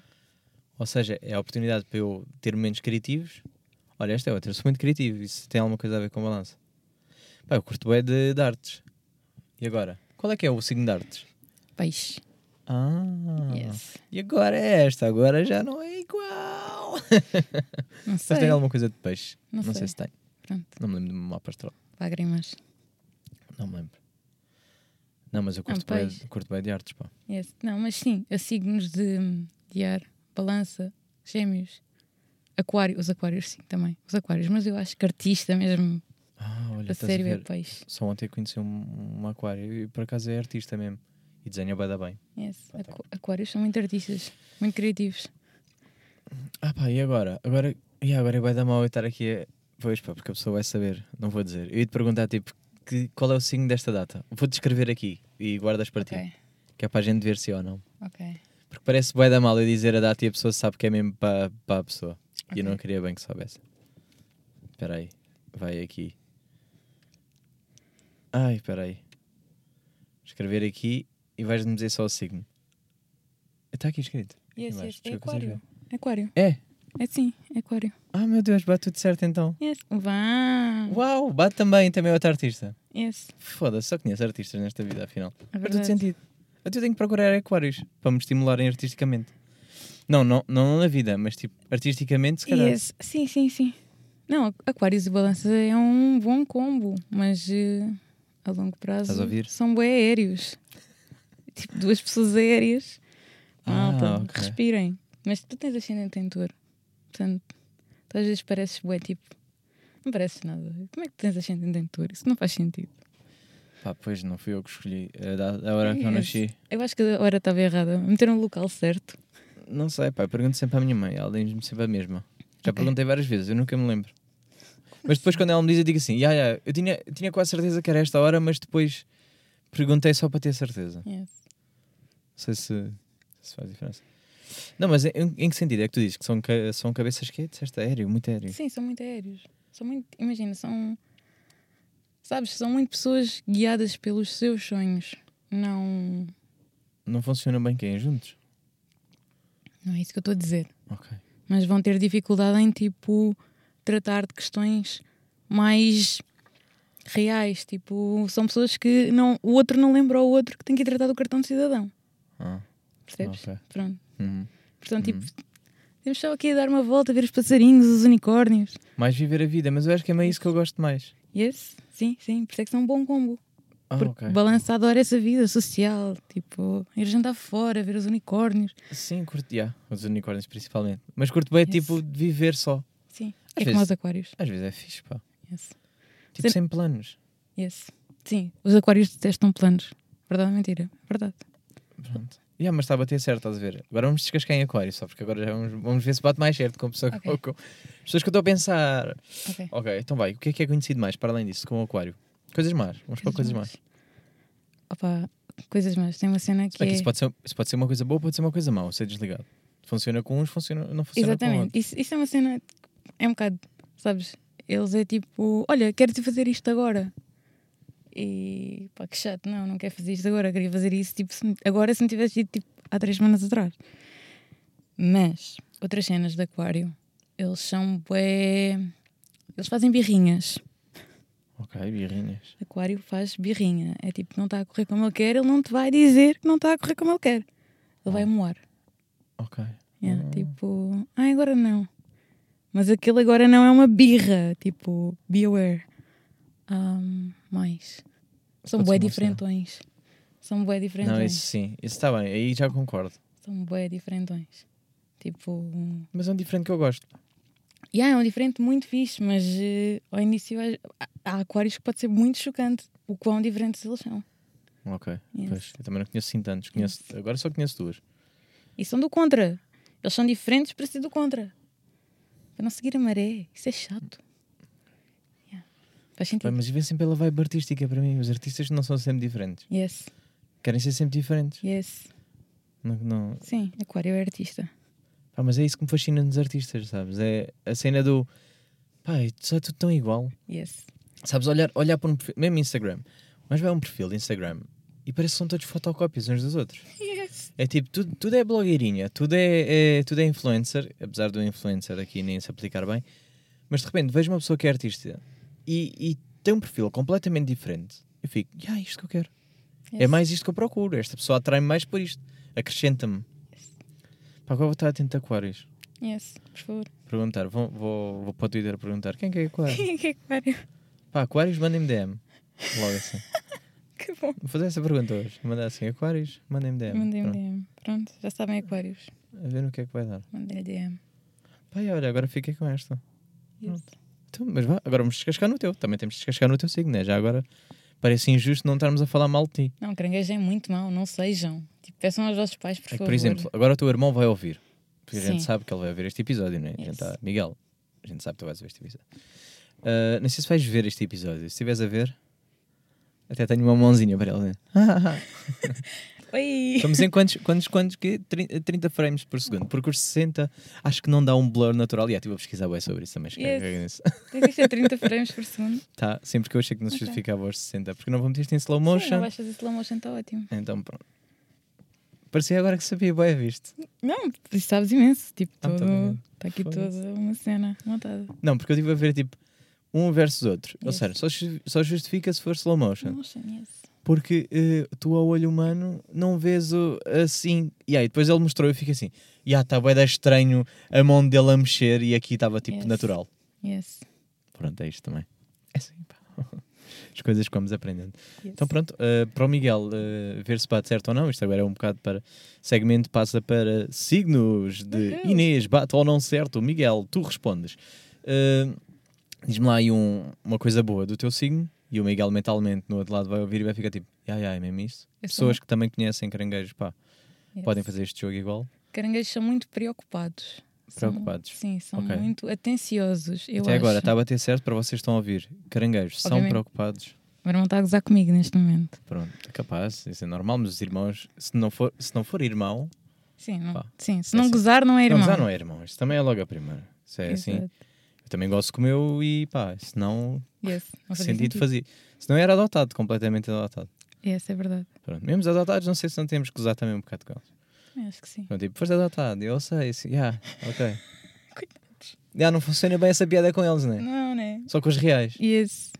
Speaker 1: Ou seja, é a oportunidade para eu ter momentos criativos. Olha, esta é outra, eu sou muito criativo, isso tem alguma coisa a ver com balança. Pá, eu curto bem de, de artes. E agora? Qual é que é o signo de artes?
Speaker 2: Peixe.
Speaker 1: Ah,
Speaker 2: Yes.
Speaker 1: e agora é esta, agora já não é igual.
Speaker 2: Não
Speaker 1: Mas
Speaker 2: sei.
Speaker 1: tem alguma coisa de peixe?
Speaker 2: Não
Speaker 1: sei.
Speaker 2: sei.
Speaker 1: se tem.
Speaker 2: Pronto.
Speaker 1: Não me lembro do meu mapa astral.
Speaker 2: Lágrimas.
Speaker 1: Não me lembro. Não, mas eu
Speaker 2: Não,
Speaker 1: curto, bem,
Speaker 2: peixe.
Speaker 1: curto bem de artes, pá.
Speaker 2: Yes. Não, mas sim, a signos de, de ar, balança, gêmeos, aquário, os aquários sim, também, os aquários, mas eu acho que artista mesmo,
Speaker 1: Ah, olha,
Speaker 2: a
Speaker 1: estás a
Speaker 2: sério é peixe.
Speaker 1: Só ontem conheci um, um aquário e por acaso é artista mesmo. E desenha bem da bem.
Speaker 2: Yes. Aqu- aquários são muito artistas, muito criativos.
Speaker 1: Ah pá, e agora? Agora, e agora vai dar mal eu estar aqui a... Pois pá, porque a pessoa vai saber, não vou dizer. Eu ia te perguntar tipo, que, qual é o signo desta data? Vou descrever aqui e guardas para ti,
Speaker 2: Ok,
Speaker 1: que é para a gente ver se é ou não.
Speaker 2: ok.
Speaker 1: Porque parece bem da mal eu dizer a data e a pessoa sabe que é mesmo para, para a pessoa. E eu não queria bem que soubesse. Espera aí, vai aqui. Ai, espera aí. Escrever aqui e vais-me dizer só o signo. Está aqui escrito.
Speaker 2: Yes, yes. É aquário. Aquário.
Speaker 1: É?
Speaker 2: É sim, é aquário.
Speaker 1: Ah, meu Deus, bate tudo certo então.
Speaker 2: Yes. Vá.
Speaker 1: Uau, bate também, também é outro artista.
Speaker 2: Yes.
Speaker 1: Foda-se, só conheço artistas nesta vida, afinal.
Speaker 2: É
Speaker 1: Faz todo sentido. Eu tenho que procurar aquários para me estimularem artisticamente. Não, não, não na vida, mas tipo, artisticamente, se calhar.
Speaker 2: Yes. Sim, sim, sim. Não, Aquários e Balança é um bom combo, mas eh, a longo prazo
Speaker 1: Estás a ouvir?
Speaker 2: são bem aéreos. Tipo, duas pessoas aéreas.
Speaker 1: Ah,
Speaker 2: Malta,
Speaker 1: ok.
Speaker 2: respirem. Mas tu tens ascendente em touro. Portanto, tu às vezes pareces bué, tipo. Não pareces nada. Como é que tens ascendente em touro? Isso não faz sentido.
Speaker 1: Pá, pois não fui eu que escolhi. É da, da hora que eu nasci.
Speaker 2: Eu acho que a hora estava errada. Meteram no local certo.
Speaker 1: Não sei, pá, eu pergunto sempre à minha mãe, ela diz-me sempre a mesma. Já
Speaker 2: Ok.
Speaker 1: perguntei várias vezes, eu nunca me lembro. Mas depois, quando ela me diz, eu digo assim: "Ya, ya, eu tinha, eu tinha quase certeza que era esta hora, mas depois perguntei só para ter certeza. Não
Speaker 2: Yes.
Speaker 1: sei se, se faz diferença. Não, mas em, em que sentido é que tu dizes que são, são cabeças que é? Disseste aéreo, muito aéreo.
Speaker 2: Sim, são muito aéreos. São muito. Imagina, são. Sabes, são muito pessoas guiadas pelos seus sonhos. Não.
Speaker 1: Não funcionam bem quem? Juntos?
Speaker 2: Não é isso que eu estou a dizer.
Speaker 1: Ok.
Speaker 2: Mas vão ter dificuldade em, tipo, tratar de questões mais reais. Tipo, são pessoas que não, o outro não lembra ao outro que tem que ir tratar do cartão de cidadão.
Speaker 1: Ah,
Speaker 2: Percebes?
Speaker 1: ok.
Speaker 2: Pronto.
Speaker 1: Uhum.
Speaker 2: Portanto, tipo, temos só aqui a dar uma volta, a ver os passarinhos, os unicórnios.
Speaker 1: Mais viver a vida, mas eu acho que é meio isso que eu gosto mais.
Speaker 2: Yes, sim, sim. Por isso é que são um bom combo.
Speaker 1: Ah,
Speaker 2: Porque
Speaker 1: ok.
Speaker 2: balança adora essa vida social. Tipo, ir jantar fora, ver os unicórnios.
Speaker 1: Sim, curto, já, os unicórnios principalmente. Mas curto bem,
Speaker 2: Yes.
Speaker 1: tipo, de viver só.
Speaker 2: Sim.
Speaker 1: Às
Speaker 2: é
Speaker 1: vezes-
Speaker 2: como os aquários.
Speaker 1: Às vezes é fixe, pá.
Speaker 2: Yes.
Speaker 1: Tipo,
Speaker 2: Sim.
Speaker 1: sem planos.
Speaker 2: Yes. Sim, os aquários detestam planos. Verdade ou mentira? Verdade.
Speaker 1: Pronto. Yeah, mas está a bater certo, estás a ver? Agora vamos descascar em aquário, só porque agora já vamos, vamos ver se bate mais certo com a pessoa
Speaker 2: Ok.
Speaker 1: com, com as pessoas que eu estou a pensar.
Speaker 2: Ok.
Speaker 1: Ok, então vai. O que é que é conhecido mais para além disso com o aquário? Coisas más. Vamos para coisas más.
Speaker 2: Opa, coisas más. Tem uma cena que
Speaker 1: Bem, que
Speaker 2: é.
Speaker 1: isso, pode ser, isso pode ser uma coisa boa, pode ser uma coisa má, ser desligado. Funciona com uns, funciona, não funciona com
Speaker 2: Exatamente.
Speaker 1: outros.
Speaker 2: Isso, isso é uma cena. É um bocado. Sabes? Eles é tipo: Olha, quero-te fazer isto agora. E pá, que chato. Não, não quero fazer isto agora. Queria fazer isso tipo, se- agora se me tivesse dito tipo, há três semanas atrás. Mas, outras cenas de aquário, eles são bué. Eles fazem birrinhas.
Speaker 1: Ok, birrinhas.
Speaker 2: Aquário faz birrinha. É tipo, não está a correr como ele quer, ele não te vai dizer que não está a correr como ele quer. Ele vai moar.
Speaker 1: Ok.
Speaker 2: Yeah,
Speaker 1: Ah.
Speaker 2: Tipo, ai, agora não. Mas aquele agora não é uma birra. Tipo, be aware. Um, mais. São bué diferentões. São bué diferentões.
Speaker 1: Não, isso sim, isso está bem, aí já concordo.
Speaker 2: São bué diferentões. Tipo,
Speaker 1: Mas é um diferente que eu gosto.
Speaker 2: yeah, é um diferente muito fixe, mas eh, ao início há- há aquários que pode ser muito chocante o quão diferentes eles são.
Speaker 1: Ok,
Speaker 2: Yes.
Speaker 1: pois, eu também não conheço assim tantos. Conheço, Agora só conheço duas.
Speaker 2: E são do contra. Eles são diferentes para ser do contra. Para não seguir a maré. Isso é chato. Faz sentido.
Speaker 1: mas vem sempre pela vibe artística para mim. Os artistas não são sempre diferentes.
Speaker 2: Yes,
Speaker 1: Querem ser sempre diferentes.
Speaker 2: yes.
Speaker 1: Não, não-
Speaker 2: Sim, Aquário é artista.
Speaker 1: Pá, mas é isso que me fascina nos artistas, sabes? É a cena do. Pá, é só tudo tão igual.
Speaker 2: Yes.
Speaker 1: Sabes, olhar, olhar para um perfil, mesmo Instagram. Mas vai um perfil de Instagram e parece que são todos fotocópias uns dos outros.
Speaker 2: Yes.
Speaker 1: É tipo, tudo, tudo é blogueirinha, tudo é, é- tudo é influencer, apesar do influencer aqui nem se aplicar bem. Mas de repente vejo uma pessoa que é artista e, e tem um perfil completamente diferente. Eu fico, ah, isto que eu quero. É mais isto que eu procuro. Esta pessoa atrai-me mais por isto. Acrescenta-me. Pá, agora vou estar atento a aquários.
Speaker 2: Yes, por favor.
Speaker 1: Perguntar, vou, vou, vou para o Twitter perguntar quem é que é aquário?
Speaker 2: Quem é que é Aquário?
Speaker 1: Pá, aquários, mandem-me DM. Logo assim.
Speaker 2: Que bom.
Speaker 1: Vou fazer essa pergunta hoje. Mandar assim, aquários, mandem-me DM.
Speaker 2: Mandei-me
Speaker 1: Pronto.
Speaker 2: DM. Pronto, já sabem Aquários.
Speaker 1: A ver no que é que vai dar.
Speaker 2: Mandei DM.
Speaker 1: Pá, e olha, agora fiquei com esta.
Speaker 2: Yes.
Speaker 1: Então, mas vá, agora vamos descascar no teu. Também temos de descascar no teu signo, né? Já agora parece injusto não estarmos a falar mal de ti.
Speaker 2: Não, caranguejo é muito mau. Não sejam. Tipo, peçam aos vossos pais, por
Speaker 1: É que,
Speaker 2: favor.
Speaker 1: por exemplo, agora o teu irmão vai ouvir. Porque a gente
Speaker 2: Sim.
Speaker 1: sabe que ele vai ver este episódio, não é?
Speaker 2: Yes.
Speaker 1: tá- Miguel, a gente sabe que tu vais ver este episódio. Ah, não sei se vais ver este episódio. Se estiveres a ver, até tenho uma mãozinha para ele.
Speaker 2: Oi!
Speaker 1: Estamos em quantos, quantos, quantos quê? 30 30 frames por segundo. Porque os 60 acho que não dá um blur natural. E yeah, estive a pesquisar bem sobre isso também. que
Speaker 2: Yes. Tem que ser 30 frames por segundo.
Speaker 1: Tá, sempre que eu achei que não se
Speaker 2: Ok.
Speaker 1: justificava aos 60. Porque não vou meter isto em slow
Speaker 2: Sim, não
Speaker 1: motion.
Speaker 2: vais fazer slow motion, está ótimo.
Speaker 1: Então pronto. Parecia agora que sabia bem, viste?
Speaker 2: Não, sabes imenso. Tipo,
Speaker 1: Ah, tá.
Speaker 2: Está aqui toda uma cena montada.
Speaker 1: Não, porque eu estive a ver tipo um versus outro. Ou
Speaker 2: Yes.
Speaker 1: seja, só, só justifica se for slow motion.
Speaker 2: Motion, yes.
Speaker 1: Porque eh, tu ao olho humano não vês o, assim. E aí depois ele mostrou e eu fico assim. E ah, está bem estranho a mão dele a mexer e aqui estava tipo
Speaker 2: Yes.
Speaker 1: natural.
Speaker 2: Yes.
Speaker 1: Pronto, é isto também. É assim, pá. As coisas que vamos aprendendo.
Speaker 2: yes.
Speaker 1: Então pronto, eh, para o Miguel eh, ver se bate certo ou não, isto agora é um bocado para segmento, passa para signos de
Speaker 2: Uhul.
Speaker 1: Inês, bate ou não certo, Miguel, tu respondes. Diz-me lá aí um- uma coisa boa do teu signo e o Miguel mentalmente no outro lado vai ouvir e vai ficar tipo, ai ai, é mesmo isso?
Speaker 2: Eu
Speaker 1: Pessoas que também conhecem caranguejos, pá,
Speaker 2: Yes.
Speaker 1: podem fazer este jogo igual.
Speaker 2: Caranguejos são muito preocupados. São-
Speaker 1: Preocupados.
Speaker 2: sim, são
Speaker 1: Ok.
Speaker 2: muito atenciosos.
Speaker 1: Até agora
Speaker 2: acho.
Speaker 1: está a bater certo para vocês que estão a ouvir. Caranguejos são
Speaker 2: Obviamente.
Speaker 1: preocupados.
Speaker 2: O meu irmão está a gozar comigo neste momento.
Speaker 1: Pronto, é capaz, isso é normal, mas os irmãos, se não for, se não for irmão,
Speaker 2: Sim, não,
Speaker 1: Pá.
Speaker 2: sim se
Speaker 1: É
Speaker 2: não
Speaker 1: assim.
Speaker 2: gozar, não é irmão.
Speaker 1: Não, já não é irmão. Isso também é logo a primeira. Isso é assim. Eu também gosto com o meu e pá, se não,
Speaker 2: Yes. Não fazia
Speaker 1: sentido
Speaker 2: sentido.
Speaker 1: fazia. Se não era adotado, completamente adotado.
Speaker 2: Yes, é verdade.
Speaker 1: Pronto. Mesmo os adotados, não sei se não temos que usar também um bocado com eles.
Speaker 2: Acho que sim.
Speaker 1: Pronto, tipo, foste adotado. Eu sei, assim, yeah, ok. Já não funciona bem essa piada com eles, né?
Speaker 2: Não, né?
Speaker 1: Só com os reais.
Speaker 2: Yes.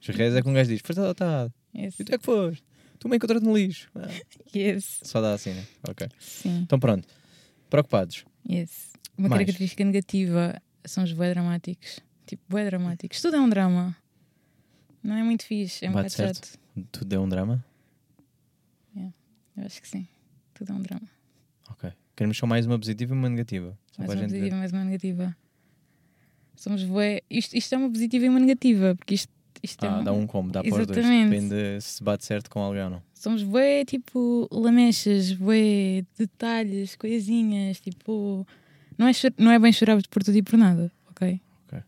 Speaker 1: Os reais é que um gajo diz, foste adotado.
Speaker 2: Yes.
Speaker 1: E tu é que foste? Tu me encontraste no lixo. Ah,
Speaker 2: Yes.
Speaker 1: só dá assim, né? Ok.
Speaker 2: Sim.
Speaker 1: Então pronto. Preocupados.
Speaker 2: Yes. Uma
Speaker 1: Mais.
Speaker 2: característica negativa são os bué dramáticos. Tipo, bué dramáticos. Tudo é um drama. Não é muito fixe. É um bocado
Speaker 1: certo?
Speaker 2: chato.
Speaker 1: Tudo é um drama?
Speaker 2: Eu acho que sim. Tudo é um drama.
Speaker 1: Ok. Queremos só mais uma positiva e uma negativa. Só
Speaker 2: Mais uma positiva, mais uma negativa. Somos bué. Isto, isto é uma positiva e uma negativa. Porque isto, isto é
Speaker 1: Ah,
Speaker 2: uma-
Speaker 1: dá um combo, dá para os dois.
Speaker 2: Exatamente.
Speaker 1: Depende se bate certo com alguém ou não.
Speaker 2: Somos bué, tipo, lamechas, bué, detalhes, coisinhas, tipo... Não é, não é bem chorar por tudo e por nada, ok?
Speaker 1: Ok.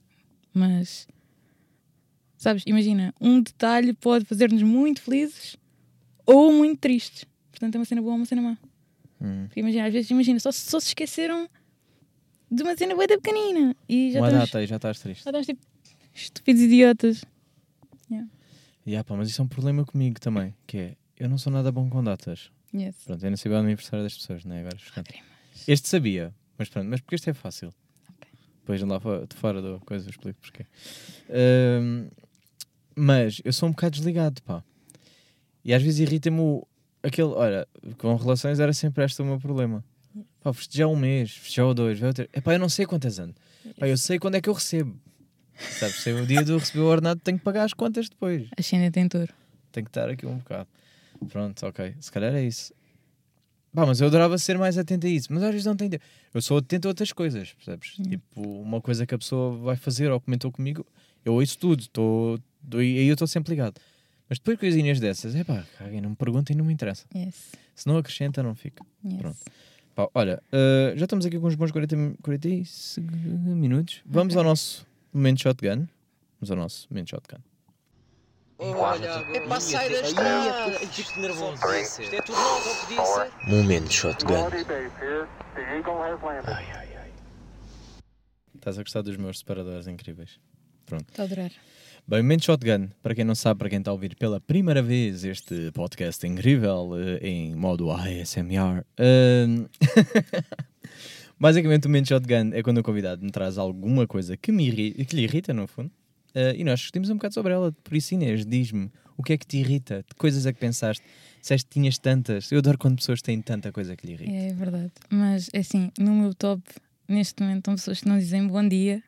Speaker 2: Mas, sabes, imagina, um detalhe pode fazer-nos muito felizes ou muito tristes. Portanto, é uma cena boa ou uma cena má.
Speaker 1: Hum.
Speaker 2: Porque imagina, às vezes, imagina, só, só se esqueceram de uma cena bué da pequenina e já
Speaker 1: Uma
Speaker 2: estamos,
Speaker 1: data e já estás triste.
Speaker 2: já estamos, tipo, estúpidos idiotas.
Speaker 1: Yeah, pá, mas isso é um problema comigo também, que é, eu não sou nada bom com datas.
Speaker 2: Yes.
Speaker 1: Pronto, eu não sabia o aniversário das pessoas, né? Agora chocante. Este sabia, mas pronto, mas porque este é fácil. Depois lá fora, de fora da coisa eu explico porquê. Ahm, mas eu sou um bocado desligado, pá. E às vezes irrita-me o- aquele. Olha, com relações era sempre este o meu problema. Pá, festejar um mês, festejar dois, vai outro. Epá, eu não sei quantas anos. Pá, eu sei quando é que eu recebo. Sabes, se o dia de eu receber o ordenado, tenho que pagar as contas depois.
Speaker 2: Ascendente em touro.
Speaker 1: Tenho que estar aqui um bocado. Pronto, ok. Se calhar é isso. Pá, mas eu adorava ser mais atento a isso. Mas às vezes não tenho tempo. Eu sou atento a outras coisas, percebes? Tipo, uma coisa que a pessoa vai fazer ou comentou comigo, eu ouço tudo. Tô, tô- e aí eu estou sempre ligado. Mas depois coisinhas dessas, é pá, caguem, não me perguntem, não me interessa.
Speaker 2: Yes.
Speaker 1: Se não acrescenta, não fica.
Speaker 2: yes.
Speaker 1: Pronto. Pá, olha, uh, já estamos aqui com uns bons 40, mi- 40 e seg- minutos. Vamos ao nosso momento shotgun. Vamos ao nosso momento shotgun.
Speaker 3: É para sair da estrada. Fico nervoso. Isto é tudo novo, não podia ser.
Speaker 4: Momento shotgun.
Speaker 1: Estás a gostar dos meus separadores incríveis. Pronto.
Speaker 2: Estou a adorar.
Speaker 1: Bem, Momento Shotgun, para quem não sabe, para quem está a ouvir pela primeira vez este podcast incrível eh, em modo ASMR. Ahm, Basicamente, o Momento Shotgun é quando o convidado me traz alguma coisa que, me irri- que lhe irrita, no fundo, eh, e nós discutimos um bocado sobre ela. Por isso, Inês, diz-me o que é que te irrita, de coisas a que pensaste, disseste que tinhas tantas. Eu adoro quando pessoas têm tanta coisa que lhe irrita.
Speaker 2: É verdade. Mas, é assim, no meu top, neste momento, estão pessoas que não dizem bom dia,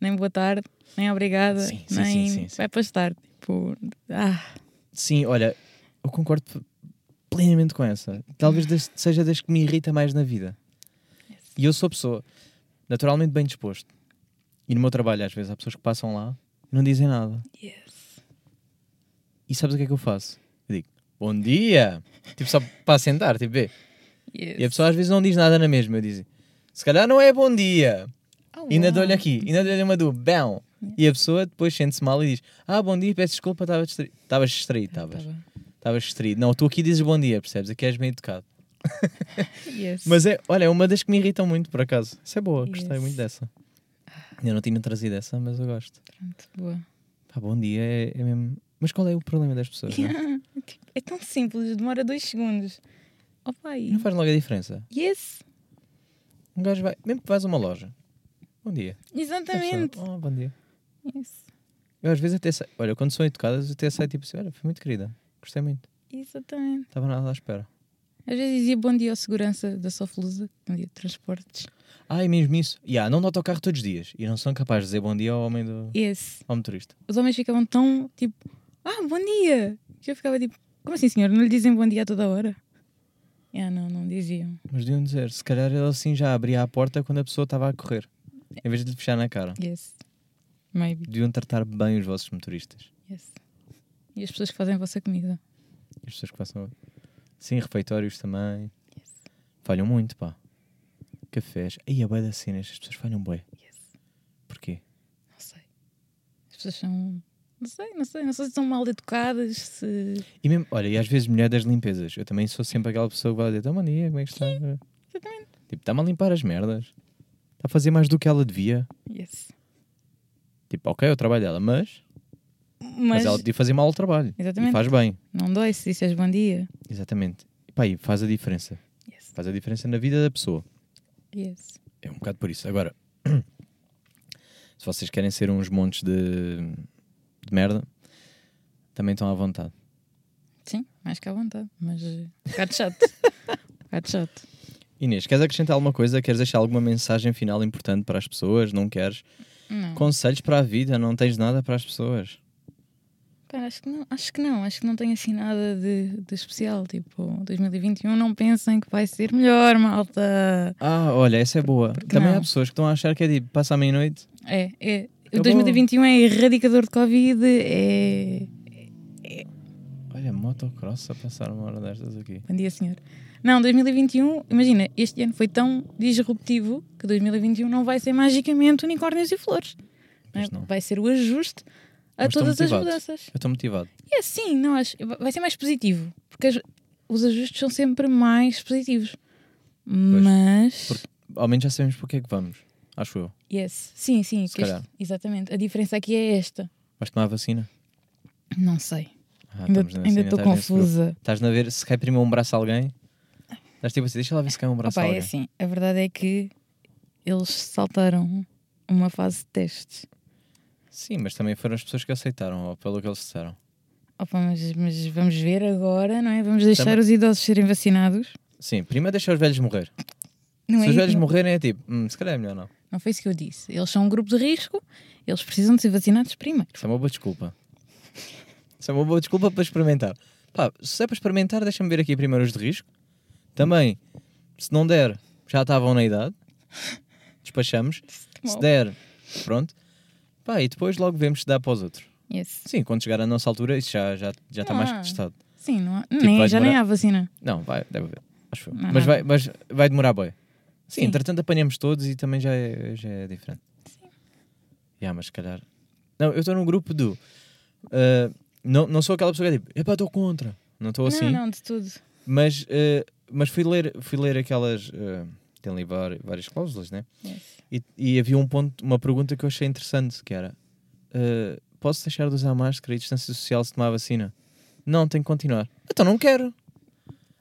Speaker 2: nem boa tarde, nem obrigada,
Speaker 1: Sim, sim,
Speaker 2: nem
Speaker 1: sim,
Speaker 2: vai para estar. Tipo, ah,
Speaker 1: Sim, olha, eu concordo plenamente com essa. Talvez seja das que me irrita mais na vida. E eu sou pessoa naturalmente bem disposto. E no meu trabalho, às vezes, há pessoas que passam lá não dizem nada.
Speaker 2: yes.
Speaker 1: E sabes o que é que eu faço? Eu digo, bom dia! Tipo, só para sentar, tipo, vê.
Speaker 2: yes.
Speaker 1: E a pessoa às vezes não diz nada na mesma. Eu digo, se calhar não é bom dia.
Speaker 2: Oh,
Speaker 1: E ainda
Speaker 2: uau.
Speaker 1: dou-lhe aqui, ainda dou-lhe uma do bão. E a pessoa depois sente-se mal e diz, ah, bom dia, peço desculpa, estava distra... estavas distraído, estavas.
Speaker 2: Tava.
Speaker 1: Estavas distraído. Não, tu aqui dizes bom dia, percebes? Aqui és bem educado.
Speaker 2: Yes.
Speaker 1: Mas é, olha, é uma das que me irritam muito, por acaso. Isso é boa, gostei
Speaker 2: Yes.
Speaker 1: muito dessa. Eu não tinha trazido essa, mas eu gosto.
Speaker 2: Pronto, boa.
Speaker 1: Pá, bom dia é, é mesmo. Mas qual é o problema das pessoas? é?
Speaker 2: Tipo, é tão simples, demora dois segundos. Oh pai.
Speaker 1: Não faz logo a diferença.
Speaker 2: Yes,
Speaker 1: Um gajo vai, mesmo que vais a uma loja. Bom dia.
Speaker 2: Exatamente.
Speaker 1: Oh, bom dia.
Speaker 2: Yes.
Speaker 1: Eu às vezes até sei, olha, quando são educadas, até sei tipo assim, olha, foi muito querida. Gostei muito.
Speaker 2: Exatamente.
Speaker 1: Estava nada à espera.
Speaker 2: Às vezes dizia bom dia ao segurança da Soflusa, bom dia de transportes.
Speaker 1: Ah, é mesmo isso. E yeah, não no autocarro todos os dias. E não são capazes de dizer bom dia ao homem do
Speaker 2: Yes.
Speaker 1: ao motorista.
Speaker 2: Os homens ficavam tão tipo, ah, bom dia. Que eu ficava tipo, como assim, senhor? Não lhe dizem bom dia a toda hora? Ah, não, não diziam.
Speaker 1: Mas deviam dizer, se calhar ele assim já abria a porta quando a pessoa estava a correr. Em vez de lhe fechar na cara.
Speaker 2: Yes. Maybe.
Speaker 1: Deviam tratar bem os vossos motoristas.
Speaker 2: Yes. E as pessoas que fazem a vossa comida.
Speaker 1: As pessoas que passam. Sim, refeitórios também. Falham muito, pá. Cafés. Aí a bué das cenas, as pessoas falham bué.
Speaker 2: Yes.
Speaker 1: Porquê?
Speaker 2: Não sei. As pessoas são. Não sei, não sei. Não sei se são mal educadas, se.
Speaker 1: E mesmo, olha, e às vezes mulher das limpezas. Eu também sou sempre aquela pessoa que vai dizer, então bom dia, como é que está?
Speaker 2: Exatamente.
Speaker 1: Tipo, está-me a limpar as merdas. Está a fazer mais do que ela devia.
Speaker 2: Yes.
Speaker 1: Tipo, ok, é o trabalho dela, mas, mas...
Speaker 2: Mas,
Speaker 1: ela podia fazer mal o trabalho.
Speaker 2: Exatamente.
Speaker 1: E faz bem.
Speaker 2: não dói se disseres bom dia.
Speaker 1: Exatamente. E pá, e faz a diferença.
Speaker 2: Yes.
Speaker 1: Faz a diferença na vida da pessoa.
Speaker 2: Yes.
Speaker 1: É um bocado por isso. Agora, se vocês querem ser uns montes de, de merda, também estão à vontade.
Speaker 2: Sim, mais que à vontade. Mas. eh, Um bocado chato. um bocado chato.
Speaker 1: Inês, queres acrescentar alguma coisa? Queres deixar alguma mensagem final importante para as pessoas? Não queres?
Speaker 2: Não.
Speaker 1: Conselhos para a vida? Não tens nada para as pessoas?
Speaker 2: Acho que não, acho que não, acho que não tem assim nada de, de especial. Tipo, 2021 não pensem que vai ser melhor, malta.
Speaker 1: Ah, olha, essa é boa.
Speaker 2: Porque
Speaker 1: Também há
Speaker 2: não?
Speaker 1: pessoas que estão a achar que é tipo, passa a meia-noite.
Speaker 2: É, é. O
Speaker 1: Acabou.
Speaker 2: 2021 é erradicador de Covid, é.
Speaker 1: Olha, motocross a passar uma hora destas aqui.
Speaker 2: Bom dia, senhor. Não, 2021, imagina, este ano foi tão disruptivo que 2021 não vai ser magicamente unicórnios e flores. não é?
Speaker 1: Não.
Speaker 2: Vai ser o ajuste a todas as mudanças.
Speaker 1: Eu estou motivado.
Speaker 2: E assim, não acho, vai ser mais positivo, porque as- os ajustes são sempre mais positivos. Mas.
Speaker 1: Porque- Ao menos já sabemos porque é que vamos. Acho eu.
Speaker 2: Yes. Sim, sim,
Speaker 1: Se
Speaker 2: este- exatamente. A diferença aqui é esta.
Speaker 1: Vais tomar a vacina?
Speaker 2: Não sei.
Speaker 1: Ah,
Speaker 2: ainda estou confusa.
Speaker 1: Estás a ver se cai primeiro um braço a alguém? Estás tipo assim, deixa lá ver se cai um braço
Speaker 2: Opa,
Speaker 1: a
Speaker 2: é
Speaker 1: alguém.
Speaker 2: assim, a verdade é que eles saltaram uma fase de testes.
Speaker 1: Sim, mas também foram as pessoas que aceitaram, ou pelo que eles disseram.
Speaker 2: Opa, mas, mas vamos ver agora, não é? Vamos deixar
Speaker 1: Também-
Speaker 2: os idosos serem vacinados.
Speaker 1: Sim, primeiro deixa os velhos morrer.
Speaker 2: Não,
Speaker 1: se
Speaker 2: é
Speaker 1: os velhos morrerem é tipo, hum, se calhar é melhor não.
Speaker 2: não foi isso que eu disse. Eles são um grupo de risco, eles precisam de ser vacinados primeiro.
Speaker 1: Isso é uma boa desculpa. Isso é uma boa desculpa para experimentar. Pá, se é para experimentar, deixa-me ver aqui primeiro os de risco. Também, se não der, já estavam na idade. Despachamos. Se
Speaker 2: Mal.
Speaker 1: der, pronto. Pá, e depois logo vemos se dá para os outros.
Speaker 2: Yes.
Speaker 1: Sim, quando chegar à nossa altura, isso já, já, já está mais que
Speaker 2: Ah.
Speaker 1: testado.
Speaker 2: Sim, não há,
Speaker 1: Tipo,
Speaker 2: nem, já nem há vacina.
Speaker 1: Não, vai, deve haver. Acho.
Speaker 2: Não,
Speaker 1: mas, vai, mas vai demorar bem. Sim,
Speaker 2: Sim.
Speaker 1: entretanto apanhamos todos e também já é, já é diferente. Sim. Yeah, mas se calhar. Não, eu estou num grupo do. ah, não, não sou aquela pessoa que é tipo, epá, estou contra. Não estou assim.
Speaker 2: Não, não, de tudo.
Speaker 1: Mas, ah, mas fui, ler, fui ler aquelas. ah, tem ali várias cláusulas, né?
Speaker 2: Yes.
Speaker 1: E, e havia um ponto, uma pergunta que eu achei interessante, que era ah, posso deixar de usar máscara e distância social se tomar a vacina? Não, tenho que continuar. Então não quero.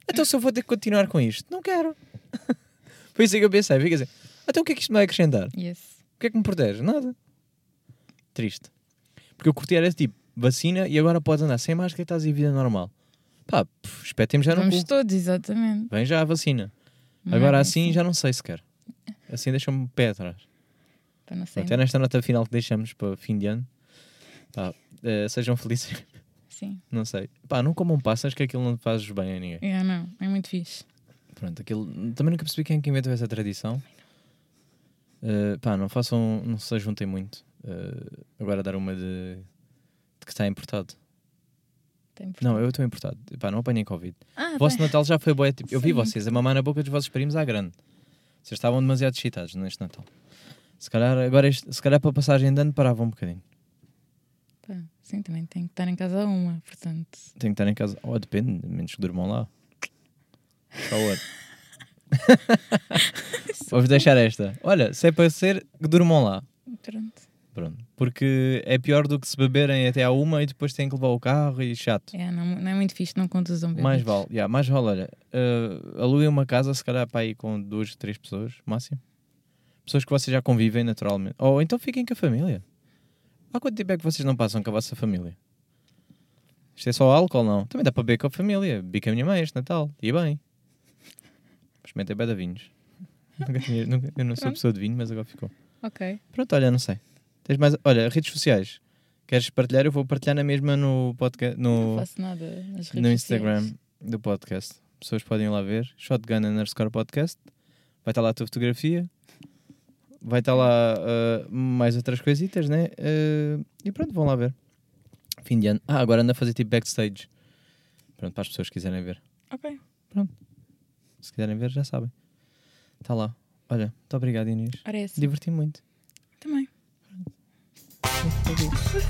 Speaker 1: Então se eu vou ter que continuar com isto, não quero. Foi isso que eu pensei, fica assim, então o que é que isto me vai acrescentar?
Speaker 2: Yes.
Speaker 1: O que é que me protege? Nada. Triste. Porque eu curti era tipo, vacina e agora podes andar sem máscara e estás em vida normal. Pá, pff, espetemos já no
Speaker 2: Vamos
Speaker 1: cu.
Speaker 2: todos, exatamente.
Speaker 1: Vem já a vacina.
Speaker 2: Não é
Speaker 1: Agora
Speaker 2: bem
Speaker 1: assim já não sei sequer. Assim deixa-me o pé atrás.
Speaker 2: Para não ser.
Speaker 1: Até nesta nota final que deixamos para fim de ano. Eh, sejam felizes.
Speaker 2: Sim.
Speaker 1: Não sei. Pá, não comam passas que aquilo não fazes bem a ninguém.
Speaker 2: É, não, é muito fixe.
Speaker 1: Pronto, aquilo. Também nunca percebi quem é que inventou essa tradição. Eh, pá, não façam. Não se juntem muito. Eh, agora dar uma de, de que está importado. Não, eu estou importado. Pá, não apanhei Covid.
Speaker 2: Ah,
Speaker 1: O vosso
Speaker 2: bem.
Speaker 1: Natal já foi boé. Tipo, eu vi vocês a mamar na boca dos vossos primos à grande. Vocês estavam demasiado excitados neste Natal. Se calhar, agora este- se calhar para a passagem de ano parava um bocadinho.
Speaker 2: Pá, sim, também tem que estar em casa a uma, portanto.
Speaker 1: Tenho que estar em casa. Oh, depende, menos que durmam lá. Só outro. Vamos deixar esta. Olha, se é para ser, que durmam lá.
Speaker 2: Pronto.
Speaker 1: Pronto. Porque é pior do que se beberem até à uma e depois têm que levar o carro e chato.
Speaker 2: É, não, não é muito fixe, não conduzam bem.
Speaker 1: Mais vale, yeah, mais vale, olha, uh, aluguem uma casa, se calhar para ir com duas, três pessoas, máximo. Pessoas que vocês já convivem naturalmente. Ou então fiquem com a família. Há quanto tempo é que vocês não passam com a vossa família? Isto é só álcool, não? Também dá para beber com a família. Com a minha mãe este Natal. E bem. Experimentei beda vinhos. Nunca eu não sou pessoa de vinho, mas agora ficou.
Speaker 2: Ok.
Speaker 1: Pronto, olha, não sei. Tens mais. Olha, redes sociais. Queres partilhar? Eu vou partilhar na mesma no podcast.
Speaker 2: Não
Speaker 1: No,
Speaker 2: faço nada nas redes
Speaker 1: no Instagram
Speaker 2: sociais.
Speaker 1: do podcast. Pessoas podem ir lá ver. Shotgun underscore podcast. Vai estar lá a tua fotografia. Vai estar lá ah, mais outras coisitas, né? Ah, e pronto, vão lá ver. Fim de ano. Ah, agora anda a fazer tipo backstage. Pronto, para as pessoas que quiserem ver.
Speaker 2: Ok.
Speaker 1: Se quiserem ver, já sabem. Está lá. Olha, muito obrigado, Inês.
Speaker 2: Ora é assim.
Speaker 1: Diverti muito.
Speaker 2: Também.
Speaker 1: 음, 목소리.